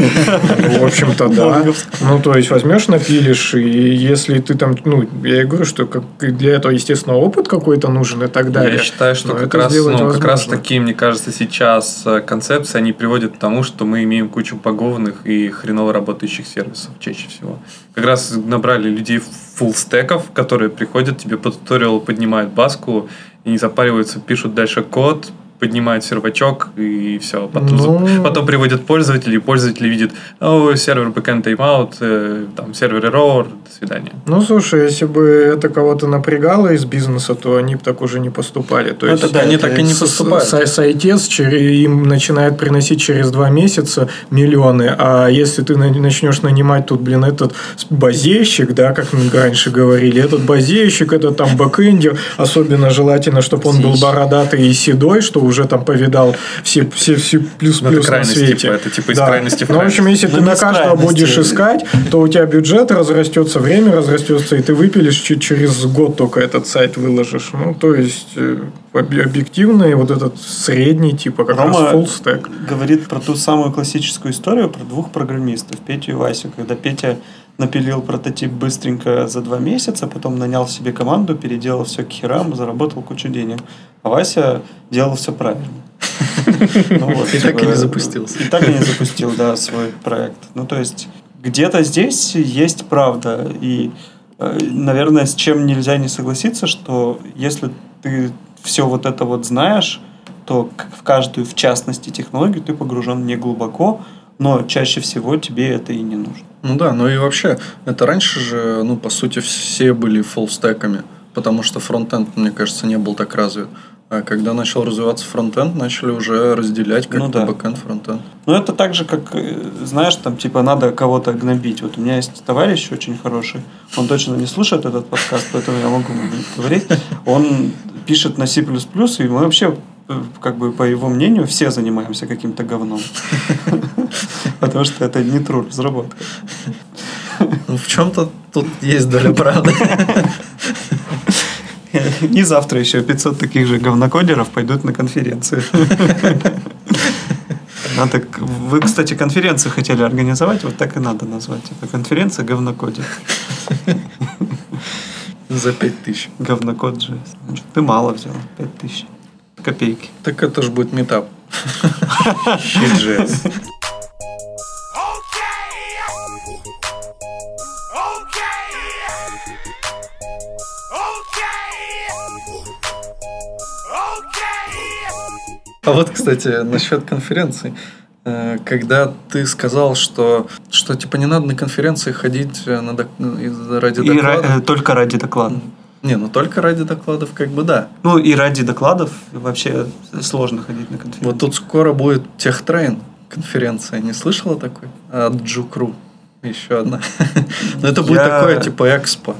В общем-то, да. Ну, то есть, возьмешь, напилишь, и если ты там, ну, я и говорю, что для этого, естественно, опыт какой-то нужен и так далее. Я считаю, что как раз, ну, как раз такие, мне кажется, сейчас э, концепции, они приводят к тому, что мы имеем кучу погованных и хреново работающих сервисов чаще всего. Как раз набрали людей фуллстеков, которые приходят, тебе по туториалу поднимают баску и не запариваются, пишут дальше код, поднимают сервачок и все. Потом, Ну. потом приводят пользователей, и пользователи видят, о, сервер backend timeout, э, там, server error, до свидания. Ну, слушай, если бы это кого-то напрягало из бизнеса, то они бы так уже не поступали. То Ну, есть, это да, они это так и не с- поступают. Сайтец через- им начинает приносить через два месяца миллионы, а если ты на- начнешь нанимать тут, блин, этот базейщик, да, как мы раньше говорили, этот базейщик, это там бэкэндер, особенно желательно, чтобы он был бородатый и седой, что уже там повидал все, все, все Ну, плюс-плюс это на свете. типа, это типа из Да. крайности в Ну, в общем, если Ну, ты на без каждого будешь искать, то у тебя бюджет разрастется, время разрастется, и ты выпилишь чуть через год только этот сайт выложишь. Ну, то есть, э, об- объективный вот этот средний, типа, как раз Рома full stack. говорит про ту самую классическую историю про двух программистов, Петю и Васю, когда Петя напилил прототип быстренько за два месяца, потом нанял себе команду, переделал все к херам, заработал кучу денег. А Вася делал все правильно. Ну И так и не типа, запустился. И так и не запустил, да, свой проект. Ну, то есть, где-то здесь есть правда. И, э, наверное, с чем нельзя не согласиться, что если ты все вот это вот знаешь, то в каждую, в частности, технологию ты погружен не глубоко, но чаще всего тебе это и не нужно. Ну да, ну и вообще, это раньше же, ну, по сути, все были фуллстеками, потому что фронтенд, мне кажется, не был так развит. А когда начал развиваться фронтенд, начали уже разделять как-то Ну да. бэкенд, фронтенд. Ну, это так же, как, э, знаешь, там, типа, надо кого-то гнобить. Вот у меня есть товарищ очень хороший, он точно не слушает этот подкаст, поэтому я могу говорить. Он пишет на C++, и мы вообще, как бы, по его мнению, все занимаемся каким-то говном. Потому что это не true разработка. Ну, в чем-то тут есть доля правды. И завтра еще 500 таких же говнокодеров пойдут на конференцию. А так, вы, кстати, конференцию хотели организовать, вот так и надо назвать. Это конференция говнокодер. За пять тысяч. Говнокод же. Ты мало взял, 5000. Копейки. Так это же будет метап. А вот, кстати, насчет конференций. Э, Когда ты сказал, что, что типа не надо на конференции ходить э, на док- ради И ра- докладов. э, только ради докладов. Не, ну только ради докладов, как бы да. Ну и ради докладов вообще сложно ходить на конференции. Вот тут скоро будет техтрейн конференция. Не слышала такой? От Джукру. Еще одна. Но это будет такое, типа, экспо.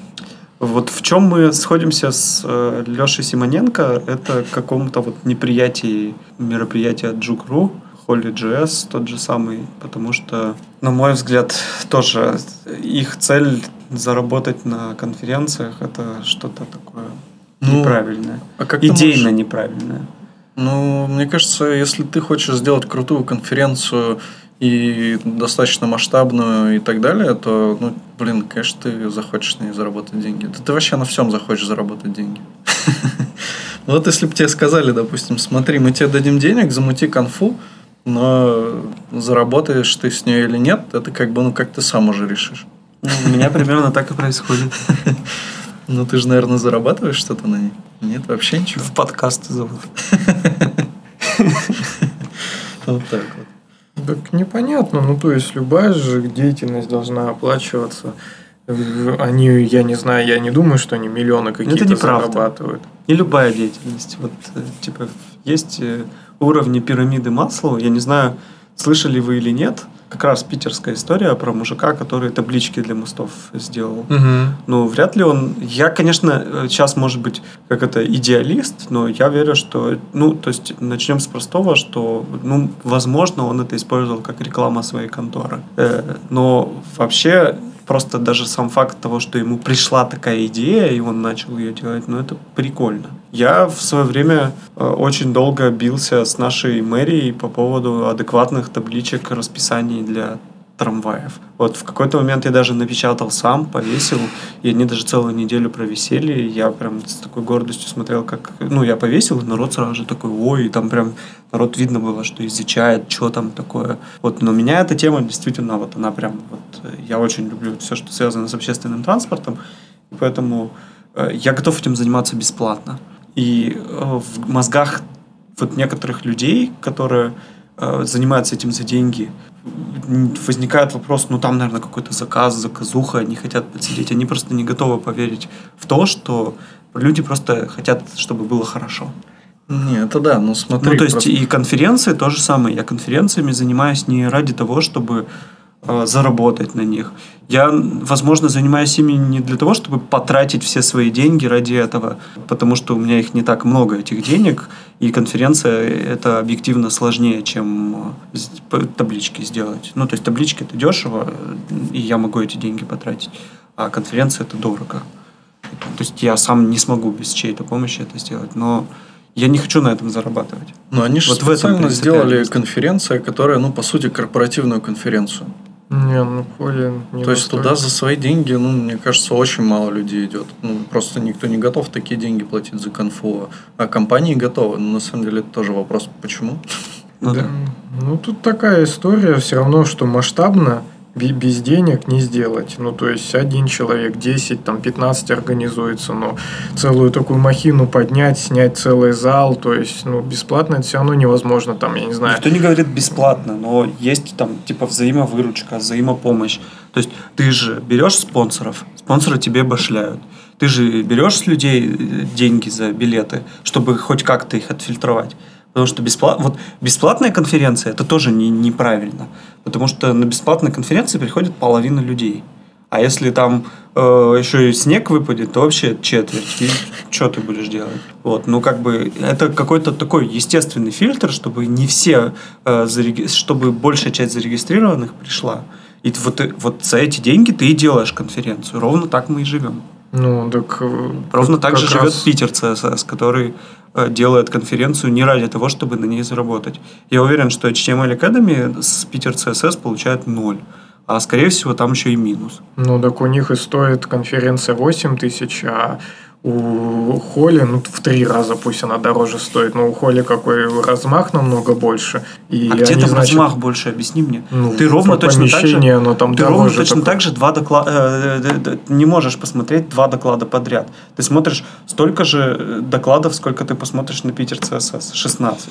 Вот в чем мы сходимся с э, Лешей Симоненко, это какому-то вот неприятии мероприятия от Джук.ру, Holy.js тот же самый, потому что, на мой взгляд, тоже их цель заработать на конференциях это что-то такое Ну, неправильное. А как Идейно можешь- неправильное. Ну, мне кажется, если ты хочешь сделать крутую конференцию и достаточно масштабную и так далее, то, ну, блин, конечно, ты захочешь на ней заработать деньги. Да ты вообще на всем захочешь заработать деньги. Вот если бы тебе сказали, допустим, смотри, мы тебе дадим денег, замути конфу, но заработаешь ты с нее или нет, это как бы, ну, как ты сам уже решишь. У меня примерно так и происходит. Ну, ты же, наверное, зарабатываешь что-то на ней? Нет, вообще ничего. В подкасты зовут. Вот так вот. Так непонятно. Ну, то есть, любая же деятельность должна оплачиваться. Они, я не знаю, я не думаю, что они миллионы какие-то зарабатывают. Не любая деятельность. Вот, э, типа, есть э, уровни пирамиды Маслоу. Я не знаю, слышали вы или нет. Как раз питерская история про мужика, который таблички для мостов сделал. Ну, вряд ли он... Я, конечно, э, сейчас, может быть, как это, идеалист, но я верю, что... Ну, то есть, начнем с простого, что, ну, возможно, он это использовал как реклама своей конторы. Э, но вообще, просто даже сам факт того, что ему пришла такая идея, и он начал ее делать, ну, это прикольно. Я в свое время э, очень долго бился с нашей мэрией по поводу адекватных табличек расписаний для трамваев. Вот в какой-то момент я даже напечатал сам, повесил, и они даже целую неделю провисели. Я прям с такой гордостью смотрел, как... Ну, я повесил, и народ сразу же такой, ой, и там прям народ видно было, что изучает, что там такое. Вот, но меня эта тема действительно, вот она прям, вот, э, я очень люблю все, что связано с общественным транспортом, и поэтому э, я готов этим заниматься бесплатно. И э, в мозгах вот некоторых людей, которые э, занимаются этим за деньги, возникает вопрос, ну там, наверное, какой-то заказ, заказуха, они хотят подсидеть, они просто не готовы поверить в то, что люди просто хотят, чтобы было хорошо. Не, это да, ну смотри. ну, то есть просто- и конференции то же самое. Я конференциями занимаюсь не ради того, чтобы заработать на них. Я, возможно, занимаюсь ими не для того, чтобы потратить все свои деньги ради этого, потому что у меня их не так много, этих денег, и конференция это объективно сложнее, чем э, таблички сделать. Ну, то есть таблички это дешево, э, и я могу эти деньги потратить, а конференция это дорого. То есть я сам не смогу без чьей-то помощи это сделать, но я не хочу на этом зарабатывать. Ну, они же Вот в этом специально сделали конференция, которая, ну, по сути, корпоративную конференцию. Не, ну, Коля, не То есть туда за свои деньги, ну, мне кажется, очень мало людей идет. Ну, просто никто не готов такие деньги платить за конфу. А компании готовы. Но на самом деле это тоже вопрос, почему. Ну, Да. да. Ну, тут такая история, все равно, что масштабно без денег не сделать. Ну, то есть, один человек, 10, там, 15 организуется, но целую такую махину поднять, снять целый зал, то есть, ну, бесплатно это все равно невозможно, там, я не знаю. Никто не говорит бесплатно, но есть там типа взаимовыручка, взаимопомощь. То есть ты же берешь спонсоров, спонсоры тебе башляют. Ты же берешь с людей э, деньги за билеты, чтобы хоть как-то их отфильтровать. Потому что бесплат... вот бесплатная конференция это тоже не, неправильно. Потому что на бесплатной конференции приходит половина людей. А если там э, еще и снег выпадет, то вообще четверть. И что ты будешь делать? Вот, ну как бы это какой-то такой естественный фильтр, чтобы не все, э, зареги- чтобы большая часть зарегистрированных пришла. И вот, вот за эти деньги ты и делаешь конференцию. Ровно так мы и живем. Ну, так... э, Ровно так же живет раз- Питер ЦСС, который делает конференцию не ради того, чтобы на ней заработать. Я уверен, что HTML Academy с Питер ЦСС получает ноль. А скорее всего там еще и минус. Ну, так у них и стоит конференция 8 тысяч, а у Холли, ну, в три раза пусть она дороже стоит, но у Холли какой размах намного больше. И а где там значит, размах больше? Объсни мне. ну, ты ровно точно так же, оно там ты ровно точно такое. так же два доклада не можешь посмотреть два доклада подряд. Ты смотришь столько же э, докладов, сколько ты посмотришь на Питер CSS. 16.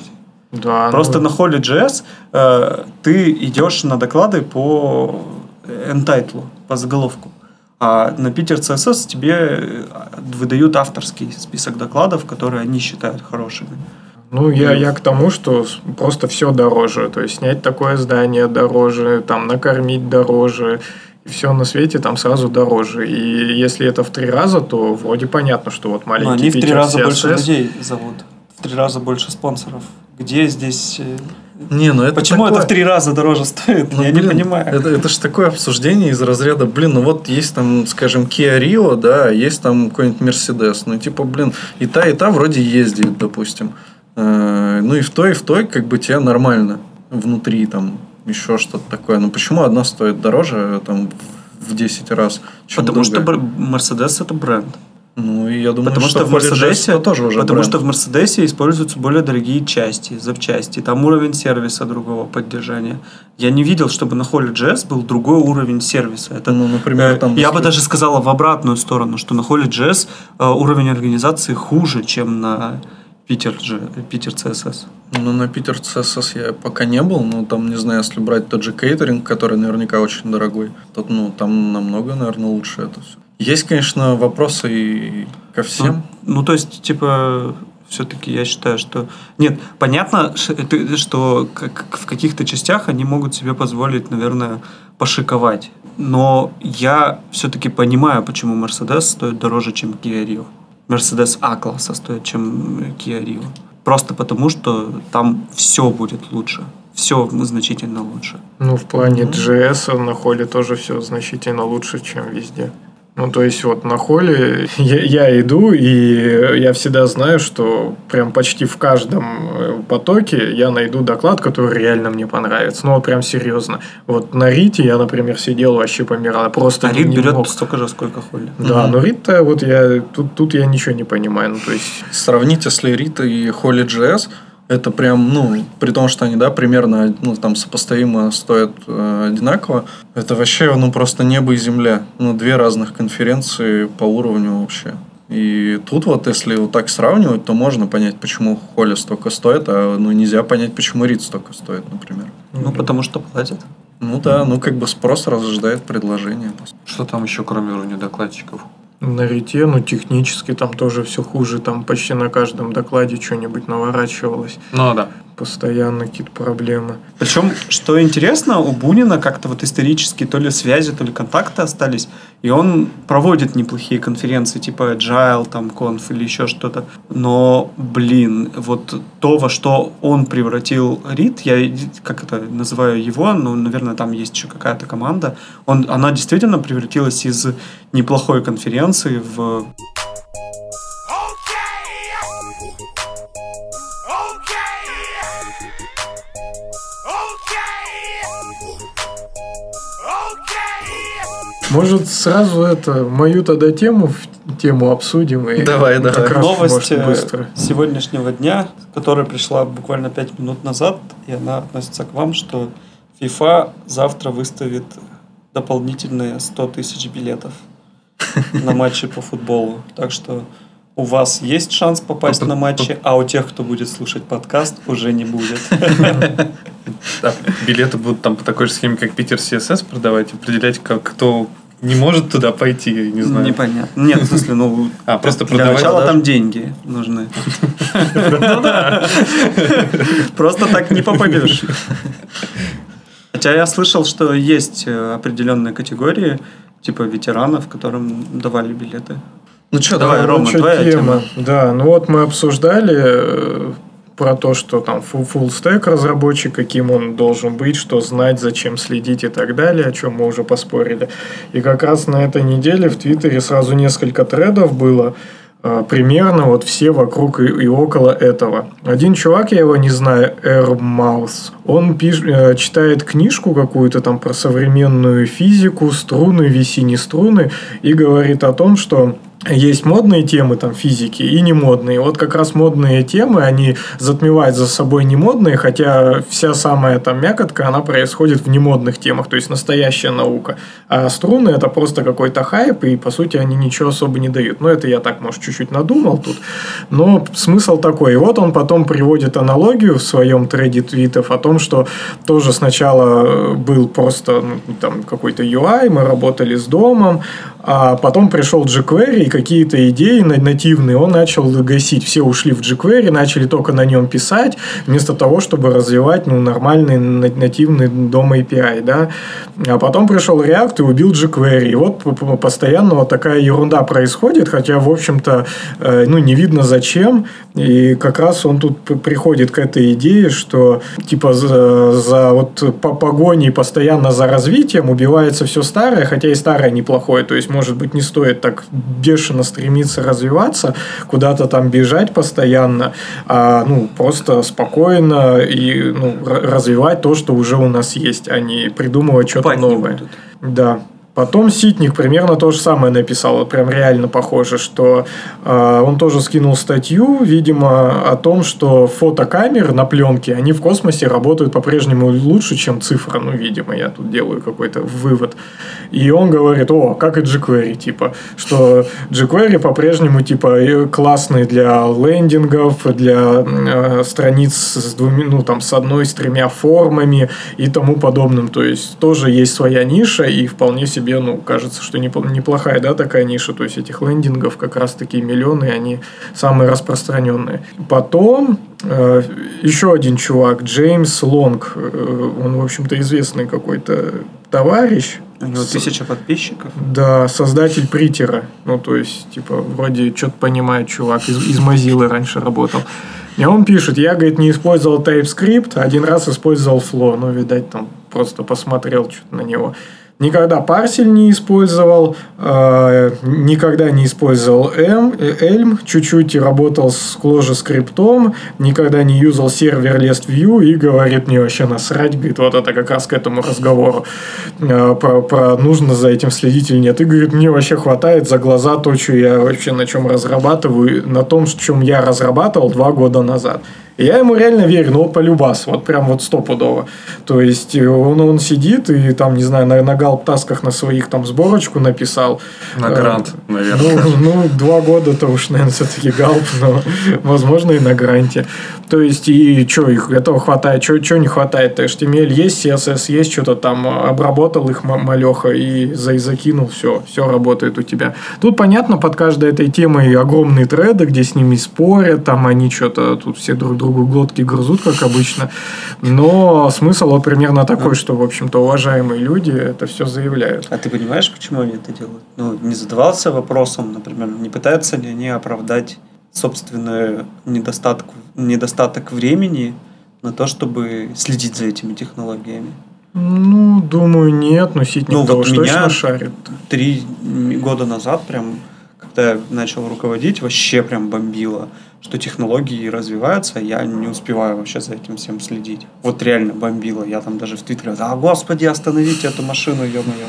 Да, Просто ну, на Holy.js э, ты идешь на доклады по entitle, по заголовку. А на Питер CSS тебе э, выдают авторский список докладов, которые они считают хорошими. Ну, я, я к тому, что просто все дороже. То есть снять такое здание дороже, там накормить дороже, все на свете там сразу дороже. И если это в три раза, то вроде понятно, что вот маленький Но они в три Питер раза больше CSS людей зовут. В три раза больше спонсоров. Где здесь... Не, ну это Почему такое- это в три раза дороже стоит? Ну, Я блин, не понимаю. Это, это же такое обсуждение из разряда, блин, ну вот есть там, скажем, Kia Rio, да, а есть там какой-нибудь Mercedes. Ну, типа, блин, и та, и та вроде ездит, допустим. Э, Ну, и в той, и в той, как бы тебе нормально. Внутри там еще что-то такое. Ну, почему одна стоит дороже, э, там, в в 10 раз, чем Потому что другая? бр- Мерседес это бренд. Ну, и я думаю, Потому что, в Holy Jazz Мерседесе, тоже уже потому бренд. что в Мерседесе используются более дорогие части, запчасти. Там уровень сервиса другого поддержания. Я не видел, чтобы на Holy Jazz был другой уровень сервиса. Это, Ну, например, э, там... я бы даже сказала в обратную сторону, что на Holy Jazz э, уровень организации хуже, чем на Питер, G- Питер CSS. Ну, на Питер CSS я пока не был, но там, не знаю, если брать тот же кейтеринг, который наверняка очень дорогой, то, ну, там намного, наверное, лучше это все. Есть, конечно, вопросы и ко всем. Ну, ну, то есть, типа, все-таки я считаю, что... Нет, понятно, что в каких-то частях они могут себе позволить, наверное, пошиковать. Но я все-таки понимаю, почему Mercedes стоит дороже, чем Kia Rio. Mercedes А-класса стоит, чем Kia Rio. Просто потому, что там все будет лучше. Все значительно лучше. Ну, в плане JS на холле тоже все значительно лучше, чем везде. Ну, то есть, вот на холле я, я иду, и я всегда знаю, что прям почти в каждом э, потоке я найду доклад, который реально мне понравится. Ну, вот прям серьезно. Вот на Рите я, например, сидел вообще помирал. Просто А Рид не берет мог. столько же, сколько Холли. Да, но Рит-то вот я... Тут, тут я ничего не понимаю. Ну, то есть... Сравнить, если Рита и Holy JS, это прям, ну, при том, что они, да, примерно, ну, там, сопоставимо стоят э, одинаково, это вообще, ну, просто небо и земля. Ну, две разных конференции по уровню вообще. И тут вот, если вот так сравнивать, то можно понять, почему Холли столько стоит, а ну, нельзя понять, почему Рид столько стоит, например. Ну, потому что платят. Ну да, ну как бы спрос рождает предложение. Что там еще, кроме уровня докладчиков? На Рите, ну, технически там тоже все хуже. Там почти на каждом докладе что-нибудь наворачивалось. Ну да. Постоянно какие-то проблемы. Причем, что интересно, у Бунина как-то вот исторически то ли связи, то ли контакты остались, и он проводит неплохие конференции, типа Agile, там, Conf или еще что-то. Но, блин, вот то, во что он превратил Рид, я как это называю его, ну, наверное, там есть еще какая-то команда, он, она действительно превратилась из неплохой конференции в Может, сразу это, мою тогда тему, в тему обсудим. И Давай, как давай. раз, Новость может, быстро. сегодняшнего дня, которая пришла буквально 5 минут назад, и она относится к вам, что FIFA завтра выставит дополнительные 100 тысяч билетов на матчи по футболу. Так что у вас есть шанс попасть на матчи, а у тех, кто будет слушать подкаст, уже не будет. Билеты будут там по такой же схеме, как Питер CSS продавать, определять, как кто не может туда пойти, я не знаю. Непонятно. Нет, в смысле, ну, А, просто для продавать начала даже? там деньги нужны. Просто так не попадешь. Хотя я слышал, что есть э, определенные категории, типа ветеранов, которым давали билеты. Ну что, Давай, давай, Рома, чё, твоя тема. Да, ну вот мы обсуждали э, про то, что там full, stack разработчик, каким он должен быть, что знать, зачем следить и так далее, о чем мы уже поспорили. И как раз на этой неделе в Твиттере сразу несколько тредов было, э, примерно вот все вокруг и, и около этого. Один чувак, я его не знаю, Эрмаус, он пиш, э, читает книжку какую-то там про современную физику, струны, виси, не струны, и говорит о том, что есть модные темы там физики и не модные. Вот как раз модные темы, они затмевают за собой не модные, хотя вся самая там мякотка, она происходит в немодных темах, то есть настоящая наука. А струны это просто какой-то хайп, и по сути они ничего особо не дают. Но это я так, может, чуть-чуть надумал тут. Но смысл такой. И вот он потом приводит аналогию в своем треде твитов о том, что тоже сначала был просто ну, там какой-то UI, мы работали с домом, а потом пришел jQuery, и какие-то идеи нативные он начал гасить. Все ушли в jQuery, начали только на нем писать, вместо того, чтобы развивать ну, нормальный нативный дом API. Да? А потом пришел React и убил jQuery. И вот постоянно вот такая ерунда происходит, хотя, в общем-то, э, ну, не видно зачем. И как раз он тут приходит к этой идее, что типа за, за вот по погоне постоянно за развитием убивается все старое, хотя и старое неплохое. То есть может быть, не стоит так бешено стремиться развиваться, куда-то там бежать постоянно, а ну, просто спокойно и ну, развивать то, что уже у нас есть, а не придумывать что-то новое. Да. Потом Ситник примерно то же самое написал, прям реально похоже, что э, он тоже скинул статью, видимо, о том, что фотокамеры на пленке, они в космосе работают по-прежнему лучше, чем цифра, ну, видимо, я тут делаю какой-то вывод. И он говорит, о, как и jQuery, типа, что jQuery по-прежнему, типа, классный для лендингов, для э, страниц с двумя, ну, там, с одной, с тремя формами и тому подобным, то есть тоже есть своя ниша и вполне себе себе, ну, кажется, что неплохая, да, такая ниша, то есть этих лендингов как раз такие миллионы, они самые распространенные. Потом э, еще один чувак, Джеймс Лонг, э, он, в общем-то, известный какой-то товарищ. У него тысяча подписчиков. Да, создатель притера. Ну, то есть, типа, вроде что-то понимает чувак, из, из Mozilla раньше работал. И он пишет, я, говорит, не использовал TypeScript, один раз использовал Flow. Ну, видать, там просто посмотрел что-то на него. Никогда парсель не использовал, э, никогда не использовал M, Elm, чуть-чуть работал с Clojure скриптом, никогда не юзал сервер Lest View и говорит мне вообще насрать, говорит, вот это как раз к этому разговору э, про, про нужно за этим следить или нет. И говорит, мне вообще хватает за глаза то, что я вообще на чем разрабатываю, на том, чем я разрабатывал два года назад. И я ему реально верю, ну, полюбас, вот прям вот стопудово. То есть, э, он, он сидит и там, не знаю, на, на галп-тасках на своих там сборочку написал. На э, грант, э, наверное. Ну, ну, два года-то уж, наверное, все-таки галп, но, возможно, и на гранте. То есть, и что, их этого хватает, что не хватает? HTML есть, CSS есть, что-то там обработал их малеха и за, закинул, все, все работает у тебя. Тут, понятно, под каждой этой темой огромные треды, где с ними спорят, там они что-то тут все друг друга другу глотки грызут, как обычно. Но смысл вот примерно такой, что, в общем-то, уважаемые люди это все заявляют. А ты понимаешь, почему они это делают? Ну, не задавался вопросом, например, не пытаются ли они оправдать собственную недостаток, недостаток времени на то, чтобы следить за этими технологиями? Ну, думаю, нет, но ситник ну, вот меня шарит. Три года назад, прям, когда я начал руководить, вообще прям бомбило что технологии развиваются, я не успеваю вообще за этим всем следить. Вот реально бомбило. Я там даже в Твиттере, да, господи, остановите эту машину, ё-моё.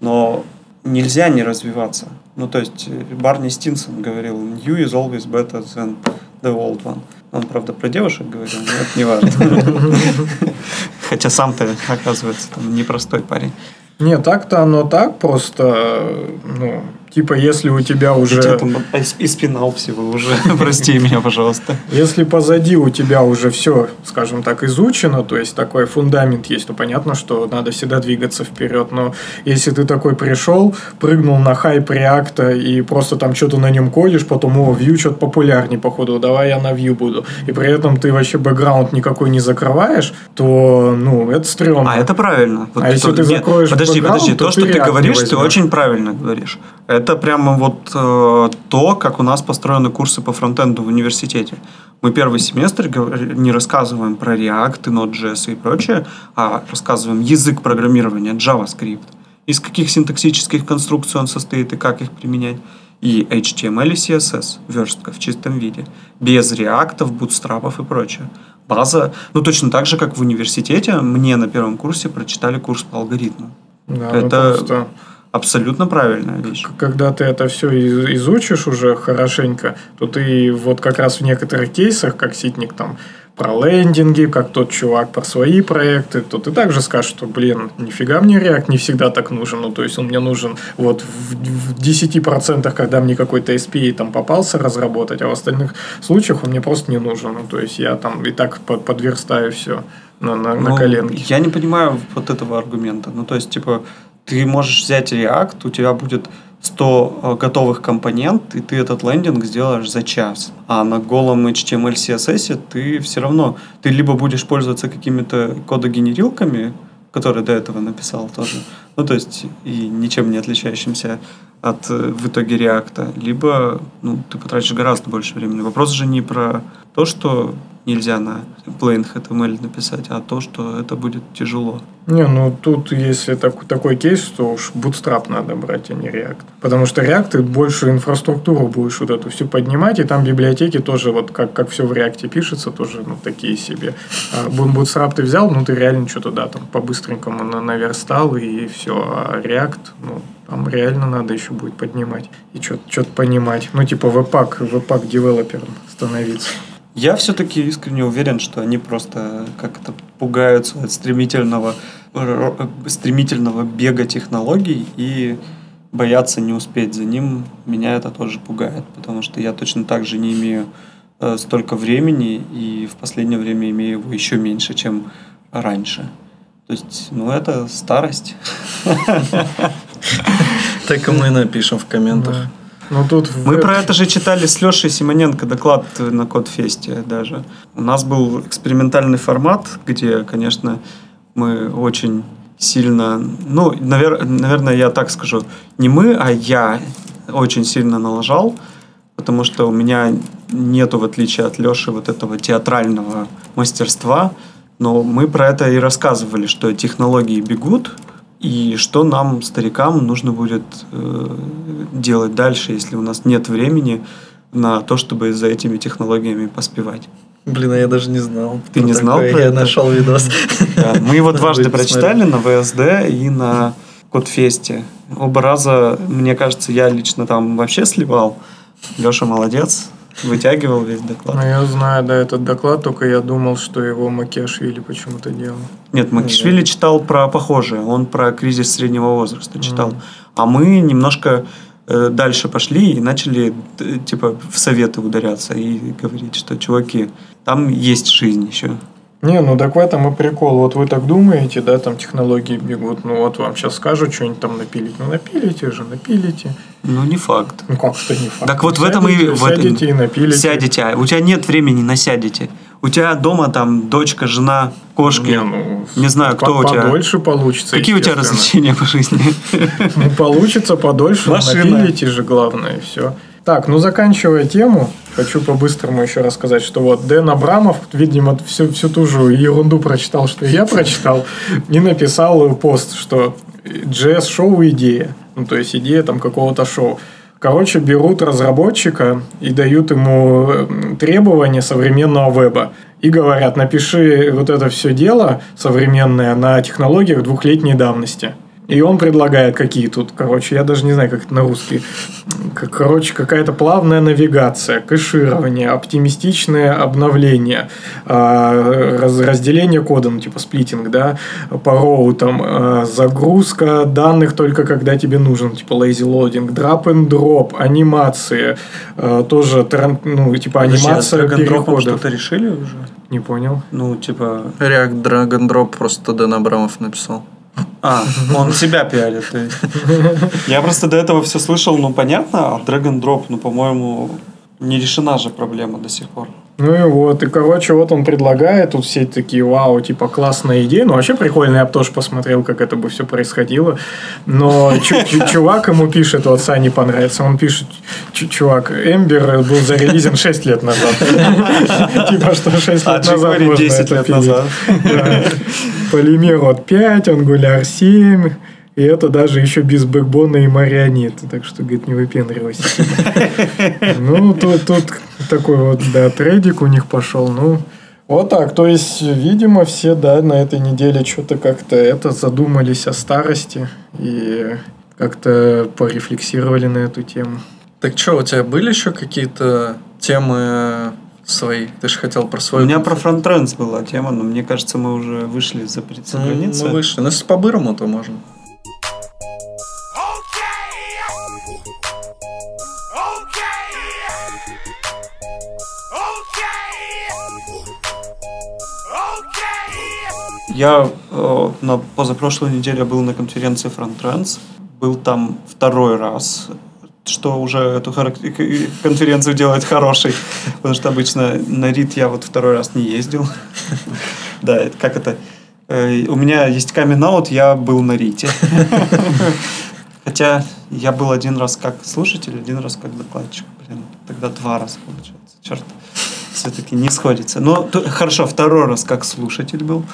Но нельзя не развиваться. Ну, то есть, э, Барни Стинсон говорил, new is always better than the old one. Он, правда, про девушек говорил, но это не важно. Хотя сам-то, оказывается, там непростой парень. Не, так-то оно так, просто, ну, Типа, если у тебя уже... Я там испинал всего уже. Прости меня, пожалуйста. Если позади у тебя уже все, скажем так, изучено, то есть такой фундамент есть, то понятно, что надо всегда двигаться вперед. Но если ты такой пришел, прыгнул на хайп реакта и просто там что-то на нем кодишь, потом, о, Vue что-то популярнее, походу, давай я на Vue буду. И при этом ты вообще бэкграунд никакой не закрываешь, то, ну, это стрёмно. А это правильно. Вот а если ты закроешь Подожди, подожди, то, что ты говоришь, ты очень правильно говоришь. Это прямо вот э, то, как у нас построены курсы по фронтенду в университете. Мы первый семестр не рассказываем про React, Node.js и прочее, а рассказываем язык программирования, JavaScript, из каких синтаксических конструкций он состоит и как их применять, и HTML и CSS, верстка в чистом виде, без реактов, бутстрапов и прочее. База, ну точно так же, как в университете, мне на первом курсе прочитали курс по алгоритму. Да, ну, Это... Ну, просто абсолютно правильная вещь. Когда ты это все изучишь уже хорошенько, то ты вот как раз в некоторых кейсах, как Ситник там про лендинги, как тот чувак про свои проекты, то ты также скажешь, что, блин, нифига мне React не всегда так нужен. Ну, то есть, он мне нужен вот в, в 10%, когда мне какой-то SPA там попался разработать, а в остальных случаях он мне просто не нужен. Ну, то есть, я там и так под, подверстаю все на, на, ну, на коленке. Я не понимаю вот этого аргумента. Ну, то есть, типа, ты можешь взять React, у тебя будет 100 э, готовых компонент, и ты этот лендинг сделаешь за час. А на голом HTML, CSS ты все равно, ты либо будешь пользоваться какими-то кодогенерилками, которые до этого написал тоже, ну, то есть, и ничем не отличающимся от э, в итоге реакта, либо ну, ты потратишь гораздо больше времени. Вопрос же не про то, что нельзя на plain HTML написать, а то, что это будет тяжело. Не, ну тут если так, такой кейс, то уж Bootstrap надо брать, а не React. Потому что React ты больше инфраструктуру будешь вот эту всю поднимать, и там библиотеки тоже, вот как, как все в React пишется, тоже ну, такие себе. А Bootstrap ты взял, ну ты реально что-то, да, там по-быстренькому наверстал, и все. А React, ну, там реально надо еще будет поднимать и что-то понимать. Ну, типа веб-пак, веб-пак девелопером становиться. Я все-таки искренне уверен, что они просто как-то пугаются от стремительного, стремительного бега технологий и боятся не успеть за ним. Меня это тоже пугает, потому что я точно так же не имею э, столько времени и в последнее время имею его еще меньше, чем раньше. То есть, ну, это старость. Так и мы напишем в комментах. Ну, тут Мы про это же читали с Лешей Симоненко доклад на Кодфесте даже. У нас был экспериментальный формат, где, конечно, мы очень сильно, ну, навер, наверное, я так скажу, не мы, а я очень сильно налажал, потому что у меня нету, в отличие от Леши, вот этого театрального мастерства, но мы про это и рассказывали, что технологии бегут, и что нам, старикам, нужно будет э, делать дальше, если у нас нет времени на то, чтобы за этими технологиями поспевать. Блин, а я даже не знал. Ты не знал такое. про я это? нашел видос. Да, мы его дважды прочитали на ВСД и на Кодфесте. Оба раза, мне кажется, я лично там вообще сливал. Леша молодец, вытягивал весь доклад. Ну, я знаю, да, этот доклад, только я думал, что его Макиашвили почему-то делал. Нет, Макиашвили да. читал про похожее, он про кризис среднего возраста читал. Mm. А мы немножко э, дальше пошли и начали э, типа в советы ударяться и говорить, что чуваки, там есть жизнь еще. Не, ну так в этом и прикол. Вот вы так думаете, да, там технологии бегут. Ну вот вам сейчас скажут что-нибудь там напилить. Ну напилите же, напилите. Ну не факт. Ну как что не факт? Так вот в этом и... В сядете и напилите. Сядете. А у тебя нет времени на сядете. У тебя дома там дочка, жена, кошки. Не, ну, не знаю, кто у тебя. Подольше получится. Какие у тебя развлечения по жизни? Ну получится подольше. Напилите же главное, и все. Так, ну заканчивая тему, хочу по-быстрому еще рассказать, что вот Дэн Абрамов, видимо, всю, всю ту же ерунду прочитал, что я прочитал, и написал пост, что JS-шоу идея. Ну, то есть идея там какого-то шоу. Короче, берут разработчика и дают ему э, требования современного веба. И говорят, напиши вот это все дело современное на технологиях двухлетней давности. И он предлагает какие тут, короче, я даже не знаю, как это на русский. Короче, какая-то плавная навигация, кэширование, оптимистичное обновление, а, разделение кода, ну, типа сплитинг, да, по роутам, а, загрузка данных только когда тебе нужен, типа lazy loading, drop and drop, анимации, а, тоже, ну, типа анимация переходов. что-то решили уже? Не понял. Ну, типа... React Drag and Drop просто Дэн Абрамов написал. А, он себя пиарит. Я просто до этого все слышал, ну понятно, а Drag and Drop, ну по-моему, не решена же проблема до сих пор. Ну и вот, и короче, вот он предлагает, тут все такие, вау, типа, классная идея, ну вообще прикольно, я бы тоже посмотрел, как это бы все происходило, но чувак ему пишет, вот Сане понравится, он пишет, чувак, Эмбер был зарелизен 6 лет назад, типа, что 6 лет назад можно 10 лет назад. Полимер 5, Angular 7, и это даже еще без бэкбона и марионеты. Так что, говорит, не выпендривайся. Ну, тут, тут такой вот, да, трейдик у них пошел. Ну, вот так. То есть, видимо, все, да, на этой неделе что-то как-то это задумались о старости. И как-то порефлексировали на эту тему. Так что, у тебя были еще какие-то темы свои? Ты же хотел про У свою... меня про фронтрендс была тема, но мне кажется, мы уже вышли за пределы Ну, границы. Мы вышли. Ну, если по-бырому, то можно. Я э, на позапрошлой неделе был на конференции Fronttrends. Был там второй раз, что уже эту конференцию делает хорошей. Потому что обычно на РИД я вот второй раз не ездил. Да, как это? Э, У меня есть камин я был на РИТе. Хотя я был один раз как слушатель, один раз как докладчик. Блин, тогда два раза получается. Черт, все-таки не сходится. Но то- хорошо, второй раз как слушатель был.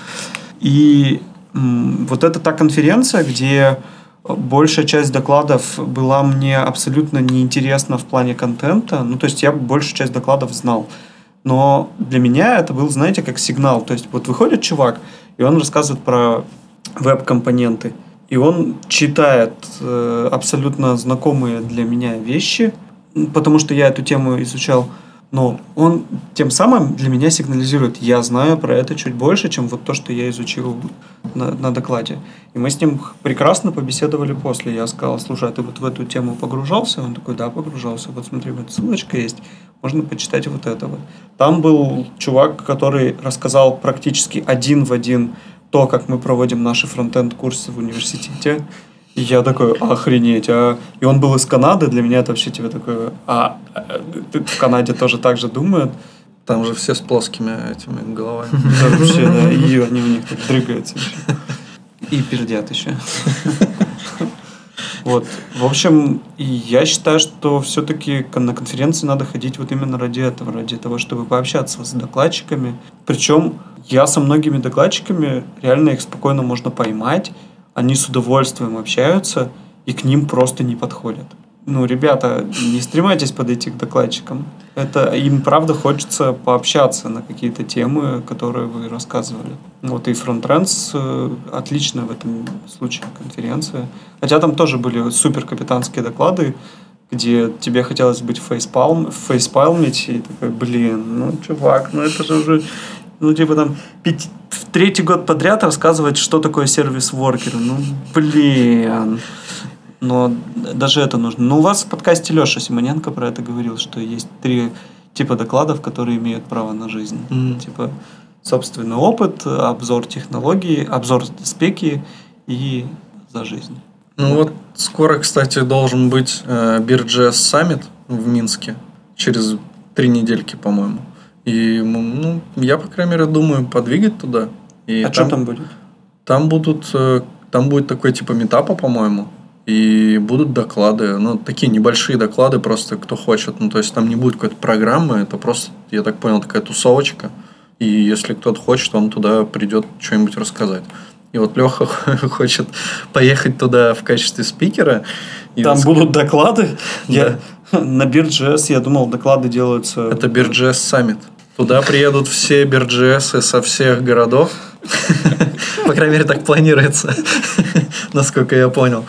И м, вот это та конференция, где большая часть докладов была мне абсолютно неинтересна в плане контента. Ну, то есть я большую часть докладов знал. Но для меня это был, знаете, как сигнал. То есть вот выходит чувак, и он рассказывает про веб-компоненты. И он читает э, абсолютно знакомые для меня вещи, потому что я эту тему изучал. Но он тем самым для меня сигнализирует, я знаю про это чуть больше, чем вот то, что я изучил на, на докладе. И мы с ним прекрасно побеседовали после. Я сказал, слушай, а ты вот в эту тему погружался? Он такой, да, погружался. Вот смотри, вот ссылочка есть, можно почитать вот это вот. Там был чувак, который рассказал практически один в один то, как мы проводим наши фронтенд-курсы в университете. И я такой, охренеть. А... И он был из Канады, для меня это вообще тебе такое, а, а, в Канаде тоже так же думают? Там же все с плоскими этими головами. Да, вообще, да, и они у них так дрыгаются. И пердят еще. Вот. В общем, я считаю, что все-таки на конференции надо ходить вот именно ради этого, ради того, чтобы пообщаться с докладчиками. Причем я со многими докладчиками, реально их спокойно можно поймать, они с удовольствием общаются, и к ним просто не подходят. Ну, ребята, не стремайтесь подойти к докладчикам. Это им, правда, хочется пообщаться на какие-то темы, которые вы рассказывали. Вот и Frontrends э, отличная в этом случае конференция. Хотя там тоже были супер капитанские доклады, где тебе хотелось быть фейспалм, фейспалмить, и такой, блин, ну, чувак, ну это же уже, ну, типа там, пяти- в третий год подряд рассказывать, что такое сервис-воркер. Ну, блин. Но даже это нужно. Но у вас в подкасте Леша Симоненко про это говорил, что есть три типа докладов, которые имеют право на жизнь. Мгм. Типа собственный опыт, обзор технологий, обзор спеки и за жизнь. Ну вот скоро, кстати, должен быть э, BeerJS Summit в Минске. Через три недельки, по-моему. И м, ну, я, по крайней мере, думаю подвигать туда. И а что там будет? Там будут, э, там будет такой типа метапа, по-моему, и будут доклады, ну, такие небольшие доклады, просто кто хочет. Ну, то есть там не будет какой-то программы, это просто, я так понял, такая тусовочка. И если кто-то хочет, он туда придет что-нибудь рассказать. И вот Леха хочет поехать туда в качестве спикера. И Там вот будут доклады? Я, на BeerJS я думал, доклады делаются... Это BeerJS Summit. Туда приедут все BeerJS со всех городов. По крайней мере, так планируется, насколько я понял.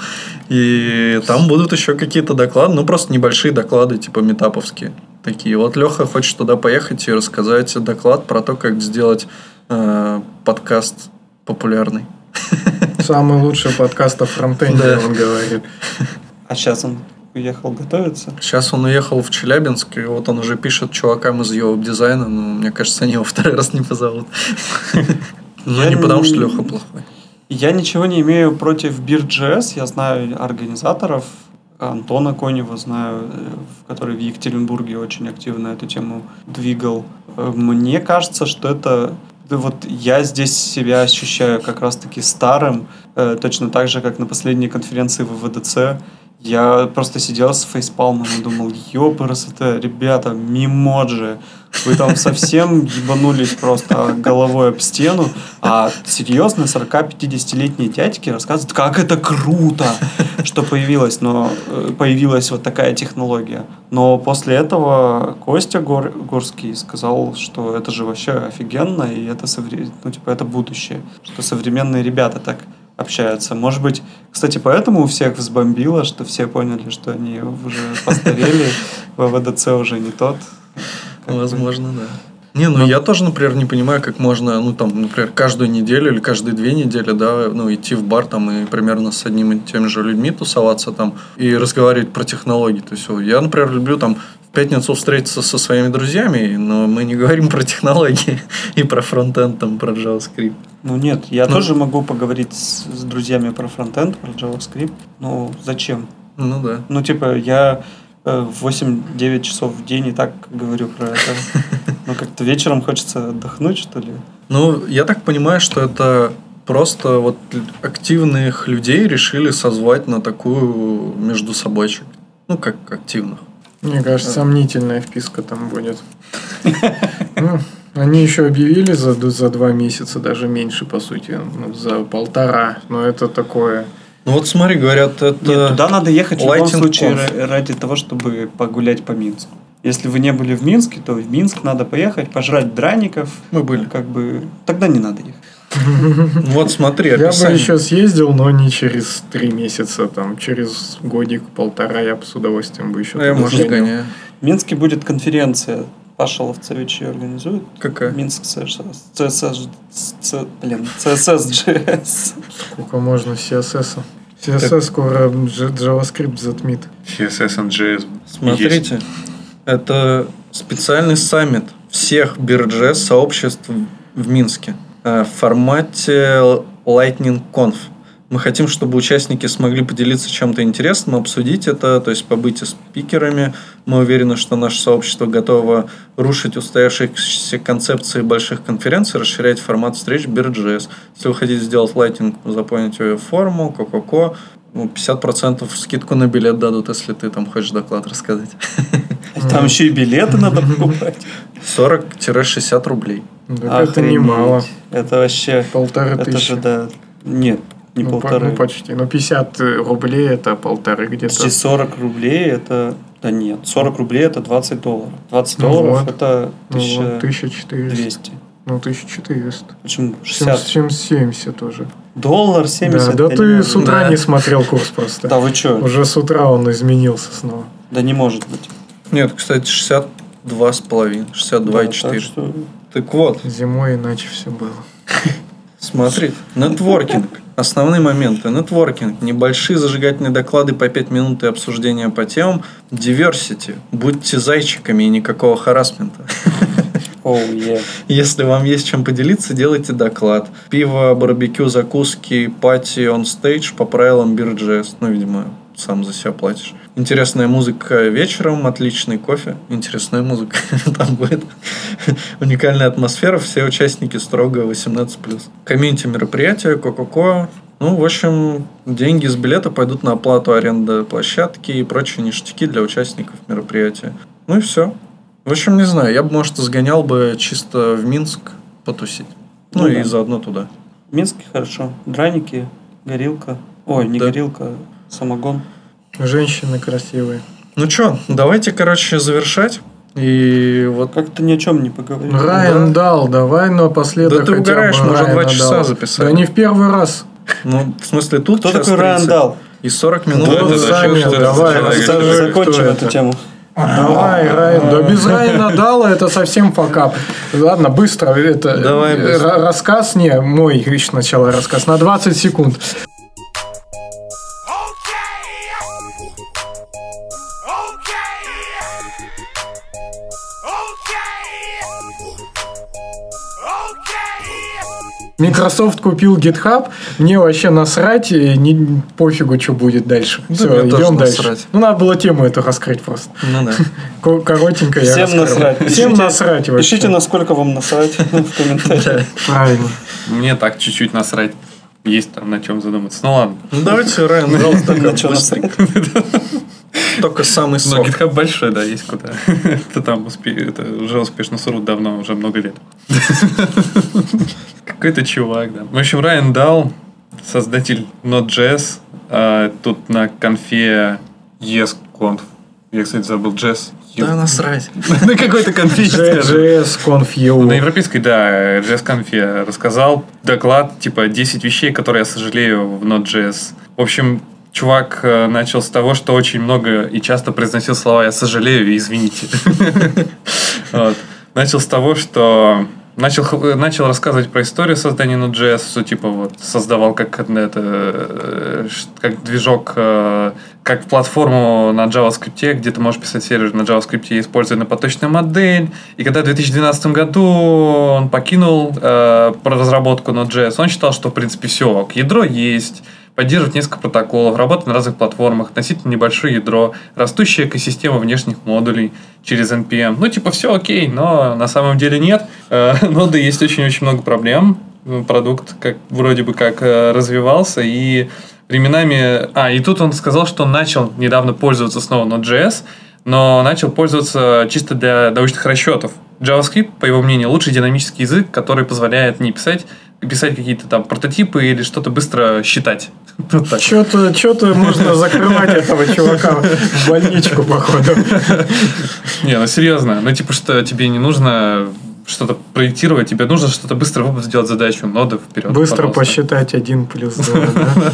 И там будут еще какие-то доклады, ну просто небольшие доклады, типа метаповские. Такие. Вот Леха хочет туда поехать и рассказать доклад про то, как сделать э, подкаст популярный. Самый лучший подкаст о фронтенде, Да. он говорит. А сейчас он уехал готовиться? Сейчас он уехал в Челябинск, и вот он уже пишет чувакам из его дизайна, но мне кажется, они его второй раз не позовут. Но Я не потому, что Леха плохой. Я ничего не имею против BeerJS. Я знаю организаторов. Антона Конева знаю, который в Екатеринбурге очень активно эту тему двигал. Мне кажется, что это... Вот я здесь себя ощущаю как раз-таки старым, э, точно так же, как на последней конференции в ВДЦ. Я просто сидел с фейспалмом и думал, ёпрст, ребята, мимоджи, вы там совсем ебанулись просто головой об стену, а серьезно 40-50-летние дядьки рассказывают, как это круто, что появилось, но э, появилась вот такая технология. Но после этого Костя Гор- Горский сказал, что это же вообще офигенно, и это ну, типа, это будущее. Что современные ребята так общаются. Может быть, кстати, поэтому у всех взбомбило, что все поняли, что они уже постарели, ВВДЦ уже не тот. Возможно, да. Не, ну я тоже, например, не понимаю, как можно, ну там, например, каждую неделю или каждые две недели, да, ну идти в бар там и примерно с одними и теми же людьми тусоваться там и разговаривать про технологии. То есть я, например, люблю там в пятницу встретиться со своими друзьями, но мы не говорим про технологии и про фронтенд, там, про JavaScript. Ну нет, я Ну. тоже могу поговорить с, с друзьями про фронтенд, про JavaScript. Ну, зачем? Ну да. Ну, типа, я 8-9 часов в день и так говорю про это. Ну, как-то вечером хочется отдохнуть, что ли. Ну, я так понимаю, что это просто вот активных людей решили созвать на такую между собойчик. Ну, как активных. Мне кажется, сомнительная вписка там будет. Ну, Они еще объявили за, за два месяца, даже меньше, по сути, ну, за полтора. Но это такое... Ну вот смотри, говорят, это... Нет, туда надо ехать в любом случае Conf. ради того, чтобы погулять по Минску. Если вы не были в Минске, то в Минск надо поехать, пожрать драников. Мы были. Как бы тогда не надо ехать. Вот смотри, Я бы еще съездил, но не через три месяца, там, через годик-полтора я бы с удовольствием бы еще Ну, я, может. В Минске будет конференция. Паша Ловцевич ее организует. Какая? Минск CSS, CSS, Ц- блин, CSS.js. Сколько можно CSS? -а? CSS скоро J- JavaScript затмит. CSS and JS. Смотрите, это специальный саммит всех биржес сообществ в Минске э, в формате Lightning Conf. Мы хотим, чтобы участники смогли поделиться чем-то интересным, обсудить это, то есть побыть спикерами. Мы уверены, что наше сообщество готово рушить устоявшиеся концепции больших конференций, расширять формат встреч BirJS. Если вы хотите сделать Lightning, заполните ее форму, ко-ко-ко. Ну, 50% скидку на билет дадут, если ты там хочешь доклад рассказать. Там еще и билеты надо покупать. 40-60 рублей. Так это немало. Это вообще... Полторы Это тысячи. же, да... Нет, не ну, по- полторы. ну, почти. Ну, 50 рублей это полторы где-то. Почти 40 рублей это... Да нет, 40 рублей это 20 долларов. 20 Ну долларов вот. это Ну, вот, 1200. 1400. Ну, 1400. Почему? 60. 60. 70 уже. Доллар 70. Да, да ты с утра Да. не смотрел курс просто. Да вы что? Уже с утра он изменился снова. Да не может быть. Нет, кстати, 62,5, 62,4. Да, так что- Так вот, Зимой иначе все было. смотри, нетворкинг. Основные моменты. Нетворкинг. Небольшие зажигательные доклады по 5 минут и обсуждения по темам. Diversity. Будьте зайчиками и никакого харасмента. Оу, е. Если вам есть чем поделиться, делайте доклад. Пиво, барбекю, закуски, пати, он стейдж по правилам BirJS. Ну, видимо, сам за себя платишь. Интересная музыка вечером, отличный кофе. Интересная музыка там будет. Уникальная атмосфера, все участники строго 18+. Комьюнити мероприятия, ко-ко-ко. Ну, в общем, деньги с билета пойдут на оплату аренды площадки и прочие ништяки для участников мероприятия. Ну и все. В общем, не знаю, я бы, может, сгонял бы чисто в Минск потусить. Ну, Ну и да. заодно туда. В Минске хорошо. Драники, горилка. Ой, не Да. горилка, самогон. Женщины красивые. Ну что, давайте, короче, завершать. И вот Как-то ни о чем не поговорили. Райан дал, давай напоследок Да ты угораешь, мы уже два часа Далла. записали. Да не в первый раз. Ну, в смысле, тут Кто такой Райан 30 Дал? И 40 минут. Вот это сами, давай, расскажи, Закончим эту тему. Давай, Райан. Да без Райана Дала это совсем факап. Ладно, быстро. Это Давай э, быстро. рассказ, не, мой сначала рассказ, на 20 секунд. Microsoft купил GitHub, мне вообще насрать, и не, пофигу, что будет дальше. Да Все, идем дальше. насрать. Ну, надо было тему эту раскрыть просто. Ну да. Ко- Коротенько я Всем раскрыл. насрать. Всем Пишите- насрать вообще. Пишите, насколько вам насрать в комментариях. Правильно. Мне так чуть-чуть насрать. Есть там на чем задуматься. Ну ладно. Ну давайте Райан На чё насрать? Только самый Но сок. GitHub большой, да, есть куда. Это там успе- это уже успешно срут давно, уже много лет. Какой-то чувак, да. В общем, Райан Дал, создатель Node.js, а, тут на конфе ESConf, я, кстати, забыл, JS, Да насрать. На какой-то скажем. JS Conf.eu. Ну, На европейской, да, JS я рассказал доклад, типа 10 вещей, которые я сожалею в Node.js. В общем, чувак э, начал с того, что очень много и часто произносил слова «я сожалею» и «извините». Начал с того, что начал, х- начал рассказывать про историю создания Node.js, что типа вот создавал как это, э, как движок, э, как платформу на JavaScript, где ты можешь писать сервер на JavaScript, используя напоточную модель. И когда в 2012 году он покинул э, разработку Node.js, он считал, что в принципе все, ядро есть, поддерживает несколько протоколов, работает на разных платформах, относительно небольшое ядро, растущая экосистема внешних модулей через NPM. Ну, типа, все окей, но на самом деле нет. Э, Ноды есть очень-очень много проблем. Продукт как вроде бы как э, развивался, и временами... А, и тут он сказал, что начал недавно пользоваться снова Node.js, но начал пользоваться чисто для научных расчетов. JavaScript, по его мнению, лучший динамический язык, который позволяет не писать, писать какие-то там прототипы или что-то быстро считать. Что-то, что-то можно закрывать этого чувака в больничку, походу. Не, ну серьезно. Ну, типа, что тебе не нужно что-то проектировать, тебе нужно что-то быстро сделать задачу, ноды вперед. Быстро пожалуйста. посчитать 1 плюс 2, да?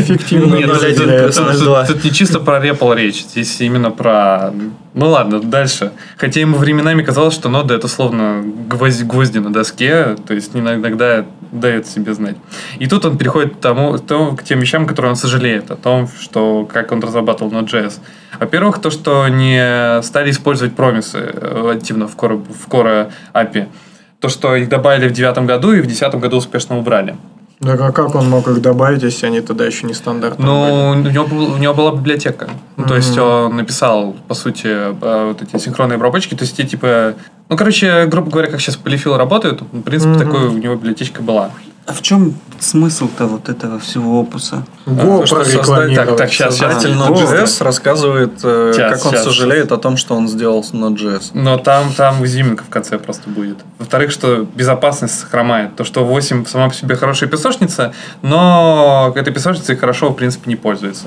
Эффективно. Нет, тут- плюс не чисто про REPL речь, здесь именно про... Ну ладно, дальше. Хотя ему временами казалось, что нода это словно гвозди, на доске, то есть иногда дает себе знать. И тут он переходит к, тому, к тому- к тем вещам, которые он сожалеет, о том, что как он разрабатывал Node.js. Во-первых, то, что не стали использовать промисы э, активно в Core, в Core API. То, что их добавили в девятом году и в десятом году успешно убрали. Так а как он мог их добавить, если они тогда еще не стандартные Ну, у него, был- у него была библиотека. Ну, то есть он написал, по сути, э, вот эти синхронные обработчики. То есть, те, типа... Ну, короче, грубо говоря, как сейчас полифилы работают, в принципе, Мгм. такой у него библиотечка была. А в чем смысл-то вот этого всего опуса? А, Го то, что создать- так, так, щас. Создатель А, Node.js рассказывает, э, Щас, как он щас, сожалеет о том, что он сделал с Node.js. Но там, там изюминка в конце просто будет. Во-вторых, что безопасность хромает. То, что 8 сама по себе хорошая песочница, но этой песочницей хорошо, в принципе, не пользуется.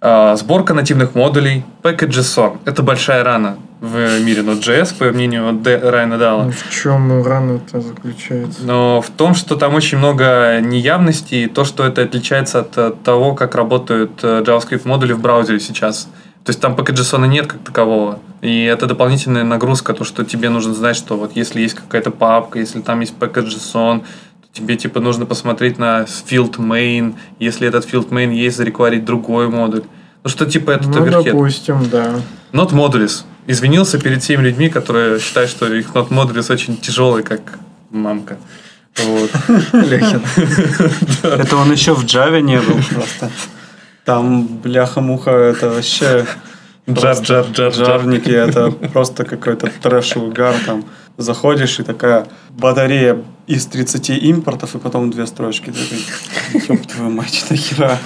А, Сборка нативных модулей, package.json. Это большая рана в мире Node.js, по мнению Д- Райана Дала. Ну, В чем рана-то заключается? Но в том, что там очень много неявностей, и то, что это отличается от того, как работают э, JavaScript модули в браузере сейчас. То есть там package.json нет как такового. И это дополнительная нагрузка, то, что тебе нужно знать, что вот если есть какая-то папка, если там есть package.json, то тебе типа нужно посмотреть на field main, если этот field main есть, зарекварить другой модуль. Ну что типа это Ну, допустим, да. Not modules. Извинился перед теми людьми, которые считают, что их not modules очень тяжелый, как мамка. Вот. Лехин. Это он еще в Java не был просто. Там бляха-муха, это вообще... Джар, джар, джар, джар. Жарники, это просто какой-то трэш и угар. Там заходишь, и такая батарея из 30 импортов, и потом две строчки. Ёб твою мать, нахера?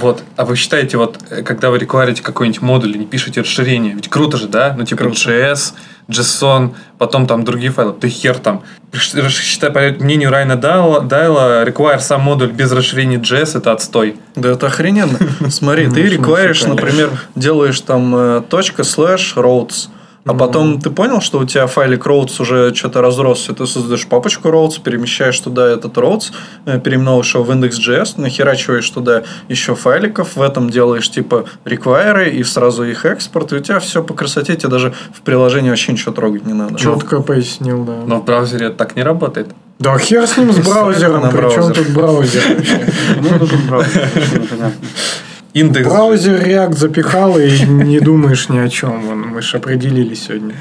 Вот. А вы считаете, вот, э, когда вы рекварите какой-нибудь модуль и не пишете расширение, ведь круто же, да? Ну, типа JS, JSON, потом там другие файлы. Ты хер там. Считай, по мнению Райна Дайла, Дайла, require сам модуль без расширения JS это отстой. Да это охрененно. Смотри, Ну, ты конечно. например, делаешь там э, точка слэш roads, а потом ты понял, что у тебя файлик roads уже что-то разросся, ты создаешь папочку roads, перемещаешь туда этот roads, э, переименовываешь его в index.js, нахерачиваешь туда еще файликов, в этом делаешь типа реквайры и сразу их экспорт, и у тебя все по красоте, тебе даже в приложении вообще ничего трогать не надо. Четко пояснил, да. Но в браузере это так не работает. Да хер с ним, с браузером. Причем браузер. тут браузер? Ну, нужен браузер. Индекс. Браузер React запихал и не думаешь ни о чем. Мы же определили сегодня.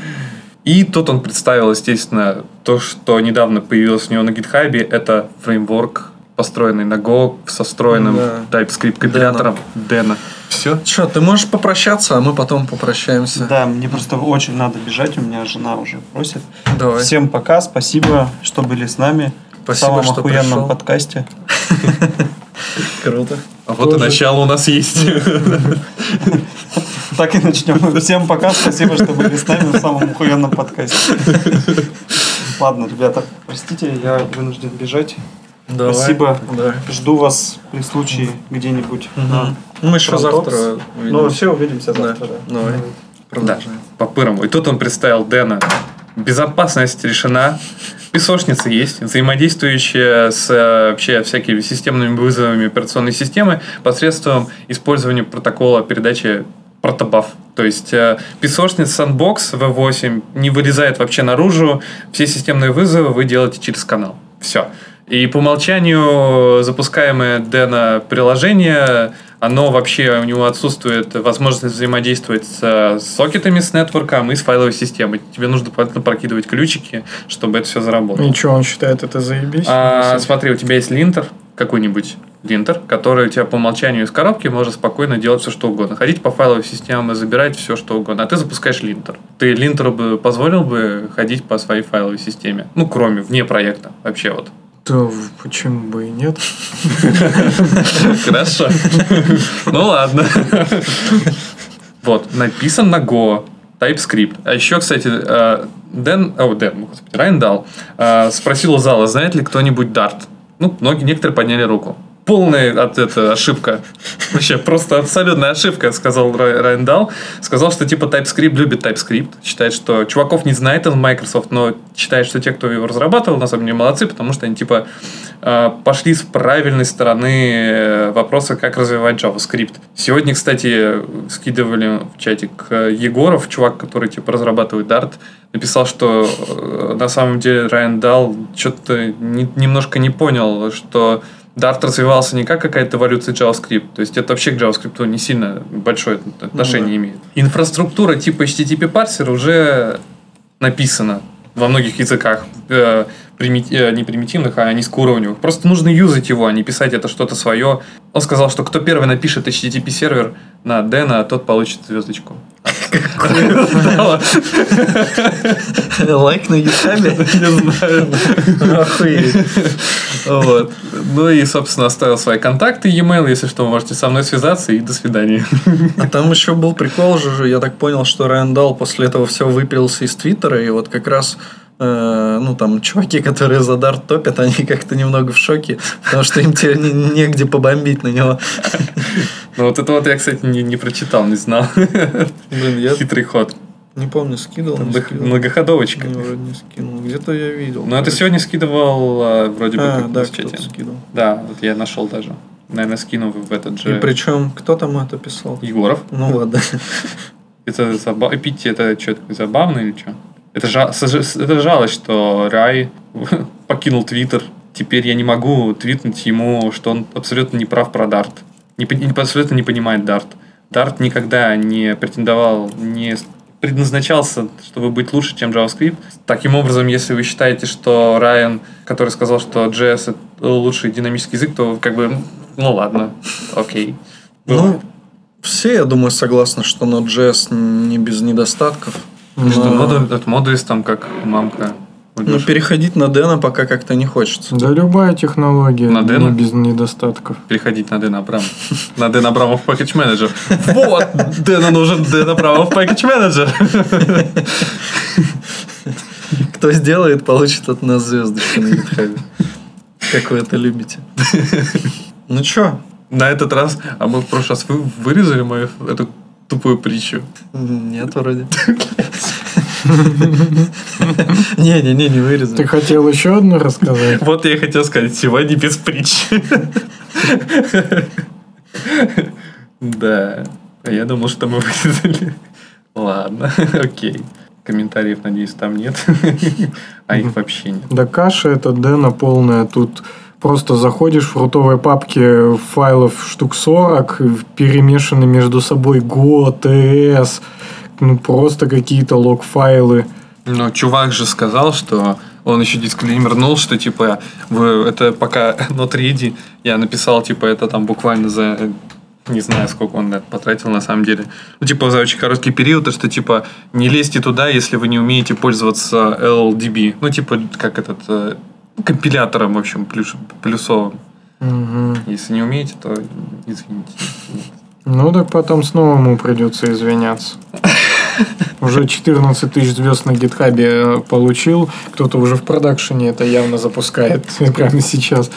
И тут он представил, естественно, то, что недавно появилось у него на GitHub, это фреймворк, построенный на Go со встроенным Да. TypeScript компилятором Dena. Все. Че, ты можешь попрощаться, а мы потом попрощаемся. Да, мне просто очень надо бежать, у меня жена уже просит. Давай. Всем пока, спасибо, что были с нами. Спасибо, в самом что охуенном пришел. подкасте. Круто. А вот и начало у нас есть. Так и начнем. Всем пока, спасибо, что были с нами в самом охуенном подкасте. Ладно, ребята, простите, я вынужден бежать. Давай. Спасибо. Да. Жду вас при случае где-нибудь. на Мы еще завтра Ну, увидимся. все, увидимся Да. завтра. да. Давай. Продолжаем. по пырому. И тут он представил Дэна. Безопасность решена. Песочница есть, взаимодействующая с э, вообще всякими системными вызовами операционной системы посредством использования протокола передачи протобаф. То есть э, песочница Sandbox V8 не вылезает вообще наружу. Все системные вызовы вы делаете через канал. Все. И по умолчанию запускаемое Дэна приложение, оно вообще, у него отсутствует возможность взаимодействовать с сокетами, с нетворком и с файловой системой. Тебе нужно поэтому прокидывать ключики, чтобы это все заработало. И что, он считает это заебись? А, смотри, у тебя есть линтер какой-нибудь, линтер, который у тебя по умолчанию из коробки может спокойно делать все, что угодно. Ходить по файловой системе, забирать все, что угодно. А ты запускаешь линтер. Ты линтеру бы позволил бы ходить по своей файловой системе? Ну, кроме, вне проекта. Вообще вот. Да, почему бы и нет? Хорошо. Ну ладно. Вот, написан на Go. TypeScript. А еще, кстати, э, Дэн, о, Дэн, господи, Райан дал, э, спросил у зала, знает ли кто-нибудь Dart. Ну, многие, некоторые подняли руку. Полная от это ошибка. Вообще, просто абсолютная ошибка, сказал Рай- Райан Дал. Сказал, что типа TypeScript любит TypeScript. Считает, что чуваков не знает он Microsoft, но считает, что те, кто его разрабатывал, на самом деле молодцы, потому что они типа э, пошли с правильной стороны э, вопроса, как развивать JavaScript. Сегодня, кстати, скидывали в чатик э, Егоров, чувак, который типа разрабатывает Dart, написал, что э, на самом деле Райан Дал что-то немножко не понял, что Dart развивался не как какая-то эволюция JavaScript. То есть это вообще к JavaScript не сильно большое отношение имеет. Инфраструктура типа HTTP парсера уже написана во многих языках. Э, примити- э, не примитивных, а низкоуровневых. Просто нужно юзать его, а не писать это что-то свое. Он сказал, что кто первый напишет HTTP сервер на Дэна, тот получит звездочку. Лайк на ютубе? Не знаю. Охуеть. Вот. Ну и, собственно, оставил свои контакты, e-mail, если что, можете со мной связаться, и до свидания. А там еще был прикол же, я так понял, что Райан Дал после этого все выпилился из Твиттера, и вот как раз э, ну, там, чуваки, которые за Дарт топят, они как-то немного в шоке, потому что им теперь не- негде побомбить на него. Ну вот это вот я, кстати, не, не прочитал, не знал. Блин, я Хитрый ход. не помню, скидывал, не Мног- скидывал. Многоходовочка. Не, вроде не скинул. Где-то я видел. Ну, это сегодня скидывал а, вроде бы А, как да, в чате. скидывал. Да, вот я нашел даже. Наверное, скинул в этот же... И причем, кто там это писал? Егоров. Ну ладно. Это заба... Эпити, это что, забавно или что? Это, жа... это жалость, что Рай покинул Твиттер. Теперь я не могу твитнуть ему, что он абсолютно не прав про Дарт. Не, абсолютно не понимает Дарт. Дарт никогда не претендовал, не предназначался, чтобы быть лучше, чем JavaScript. Таким образом, если вы считаете, что Райан, который сказал, что JS это лучший динамический язык, то как бы, ну ладно, окей. Ну, все, я думаю, согласны, что Node.js не без недостатков. Что Но- модуль- от модулис там как мамка. У Но Лёши. переходить на Дэна пока как-то не хочется. Да любая технология На Дэна? без недостатков. переходить на Дэн Абрамов. На Дэн Абрамов Package Manager. Вот! Дэну нужен Дэн Абрамов Package Manager. Кто сделает, получит от нас звездочку на гитхабе. Как вы это любите. Ну чё? На этот раз, а мы в прошлый раз вы вырезали мою эту тупую притчу. Нет, вроде. Не-не-не, не Ты вырезали. хотел еще одну рассказать? Вот я и хотел сказать, сегодня без притч. Да. А я думал, что мы вырезали. Ладно, окей. Комментариев, надеюсь, там нет. А их вообще нет. Да каша это Дэна полная. Тут просто заходишь в рутовой папке файлов штук 40, перемешаны между собой Go, TS, ну просто какие-то лог-файлы. Ну, чувак же сказал, что он еще дисклеймернул, что типа вы это пока not ready. Я написал, типа, это там буквально за э, не знаю, сколько он это потратил на самом деле. Ну, типа, за очень короткий период, и что, типа, не лезьте туда, если вы не умеете пользоваться LLDB. Ну, типа, как этот, э, компилятором, в общем, плюс, плюсовым. Мгм. Если не умеете, то извините. Ну так потом снова ему придется извиняться. Уже 14 тысяч звезд на гитхабе э, получил. Кто-то уже в продакшене это явно запускает прямо сейчас.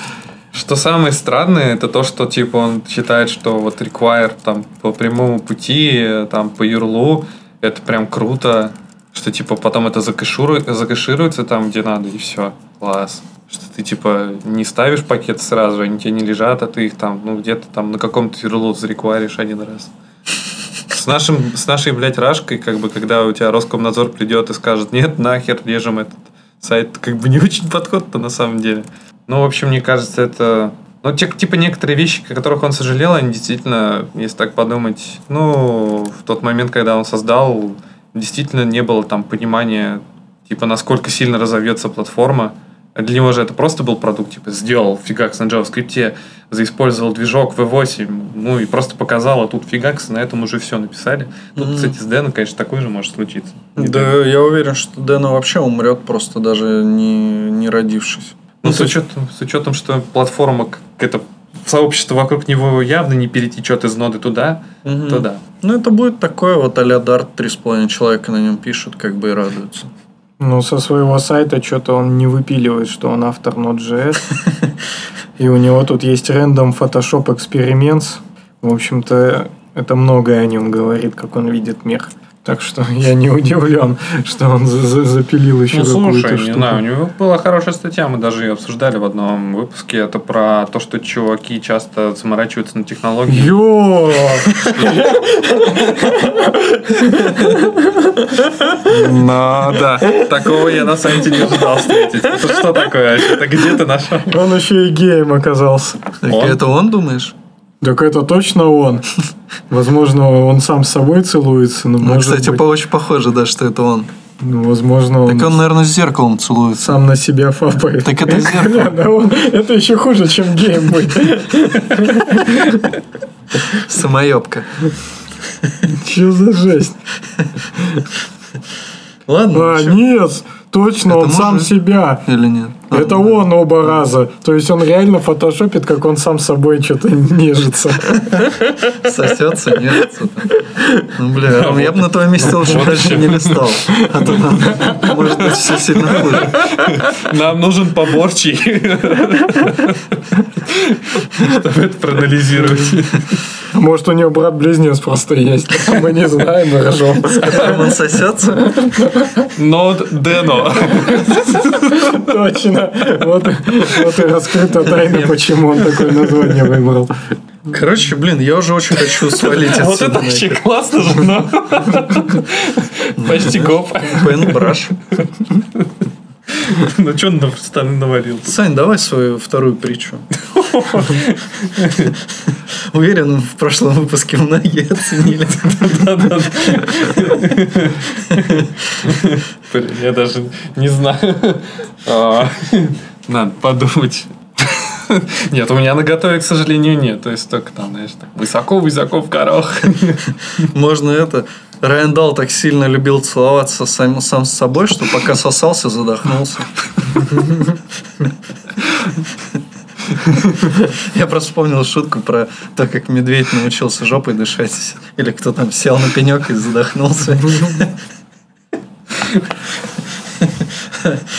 Что самое странное, это то, что типа он считает, что вот require там по прямому пути, там по юрлу, это прям круто, что типа потом это закэширует, закэшируется там, где надо, и все. Класс. Что ты типа не ставишь пакет сразу, они тебе не лежат, а ты их там, ну, где-то там на каком-то тирлот зарекваришь один раз. С, нашим, с нашей, блядь, рашкой, как бы, когда у тебя Роскомнадзор придет и скажет, нет, нахер, режем этот сайт, как бы не очень подход-то на самом деле. Ну, в общем, мне кажется, это... Ну, те- типа некоторые вещи, о которых он сожалел, они действительно, если так подумать, ну, в тот момент, когда он создал, действительно не было там понимания, типа, насколько сильно разовьется платформа. Для него же это просто был продукт, типа, сделал фигакс на JavaScript, заиспользовал движок V8, ну и просто показал, а тут фигакс, на этом уже все написали. Тут, Мгм. кстати, с Deno, конечно, такое же может случиться. Не Да, я уверен, что Deno вообще умрет, просто даже не, не родившись. Ну, с учетом, с учетом, что платформа, как это сообщество вокруг него явно не перетечет из ноды туда, Мгм. то да. Ну, это будет такое вот а-ля Dart, 3,5 человека на нем пишут, как бы и радуются. Ну, со своего сайта что-то он не выпиливает, что он автор Node.js. И у него тут есть Random Photoshop Experiments. В общем-то, это многое о нем говорит, как он видит мир. Так что я не удивлен, что он за- за- запилил еще Ну, какую-то слушай, не штуку. знаю, у него была хорошая статья, мы даже ее обсуждали в одном выпуске. Это про то, что чуваки часто заморачиваются на технологии. Йо! Ну, да. Такого я на сайте не ожидал встретить. Это что такое? Это где ты нашел? Он еще и геем оказался. Это он, думаешь? Так это точно он. Возможно, он сам с собой целуется, но Ну, кстати, быть, по- очень похоже, да, что это он. ну, возможно, он, Так он, наверное, с зеркалом целуется. сам на себя фапает. Так это зеркало. Да он- это еще хуже, чем гейм будет. Самоебка. Че за жесть? Ладно, А, нет, точно, Это он сам себя. Или нет? Это он оба раза. То есть он реально фотошопит, как он сам собой что-то нежится. Сосется, нежится. Ну, бля, я бы на твоем месте лучше дальше не листал. А то там может быть все сильно хуже. Нам нужен поборчий. Чтобы это проанализировать. Может, у него брат-близнец просто есть. Мы не знаем, мы ржем. Которым он сосется. Но Дэно. Точно. Вот, вот и раскрыта тайна, почему он такое название выбрал. Короче, блин, я уже очень хочу свалить Вот отсюда. это вообще классно же, но... Почти гоп. Пенбраш. Ну что он на стан навалил? Сань, давай свою вторую притчу. Уверен, в прошлом выпуске многие оценили. Я даже не знаю. А, Надо подумать. Нет, у меня на готове, к сожалению, нет. То есть только там, знаешь, так высоко-высоко в горох. Можно это... Райан Дал так сильно любил целоваться сам, сам с собой, что пока сосался, задохнулся. Я просто вспомнил шутку про то, как медведь научился жопой дышать. Или кто там сел на пенек и задохнулся.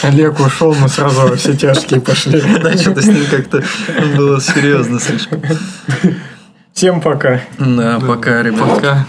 Олег ушел, мы сразу во все тяжкие пошли. Да, что-то с ним как-то было серьезно слишком. Всем пока. Да, пока, ребят. Пока.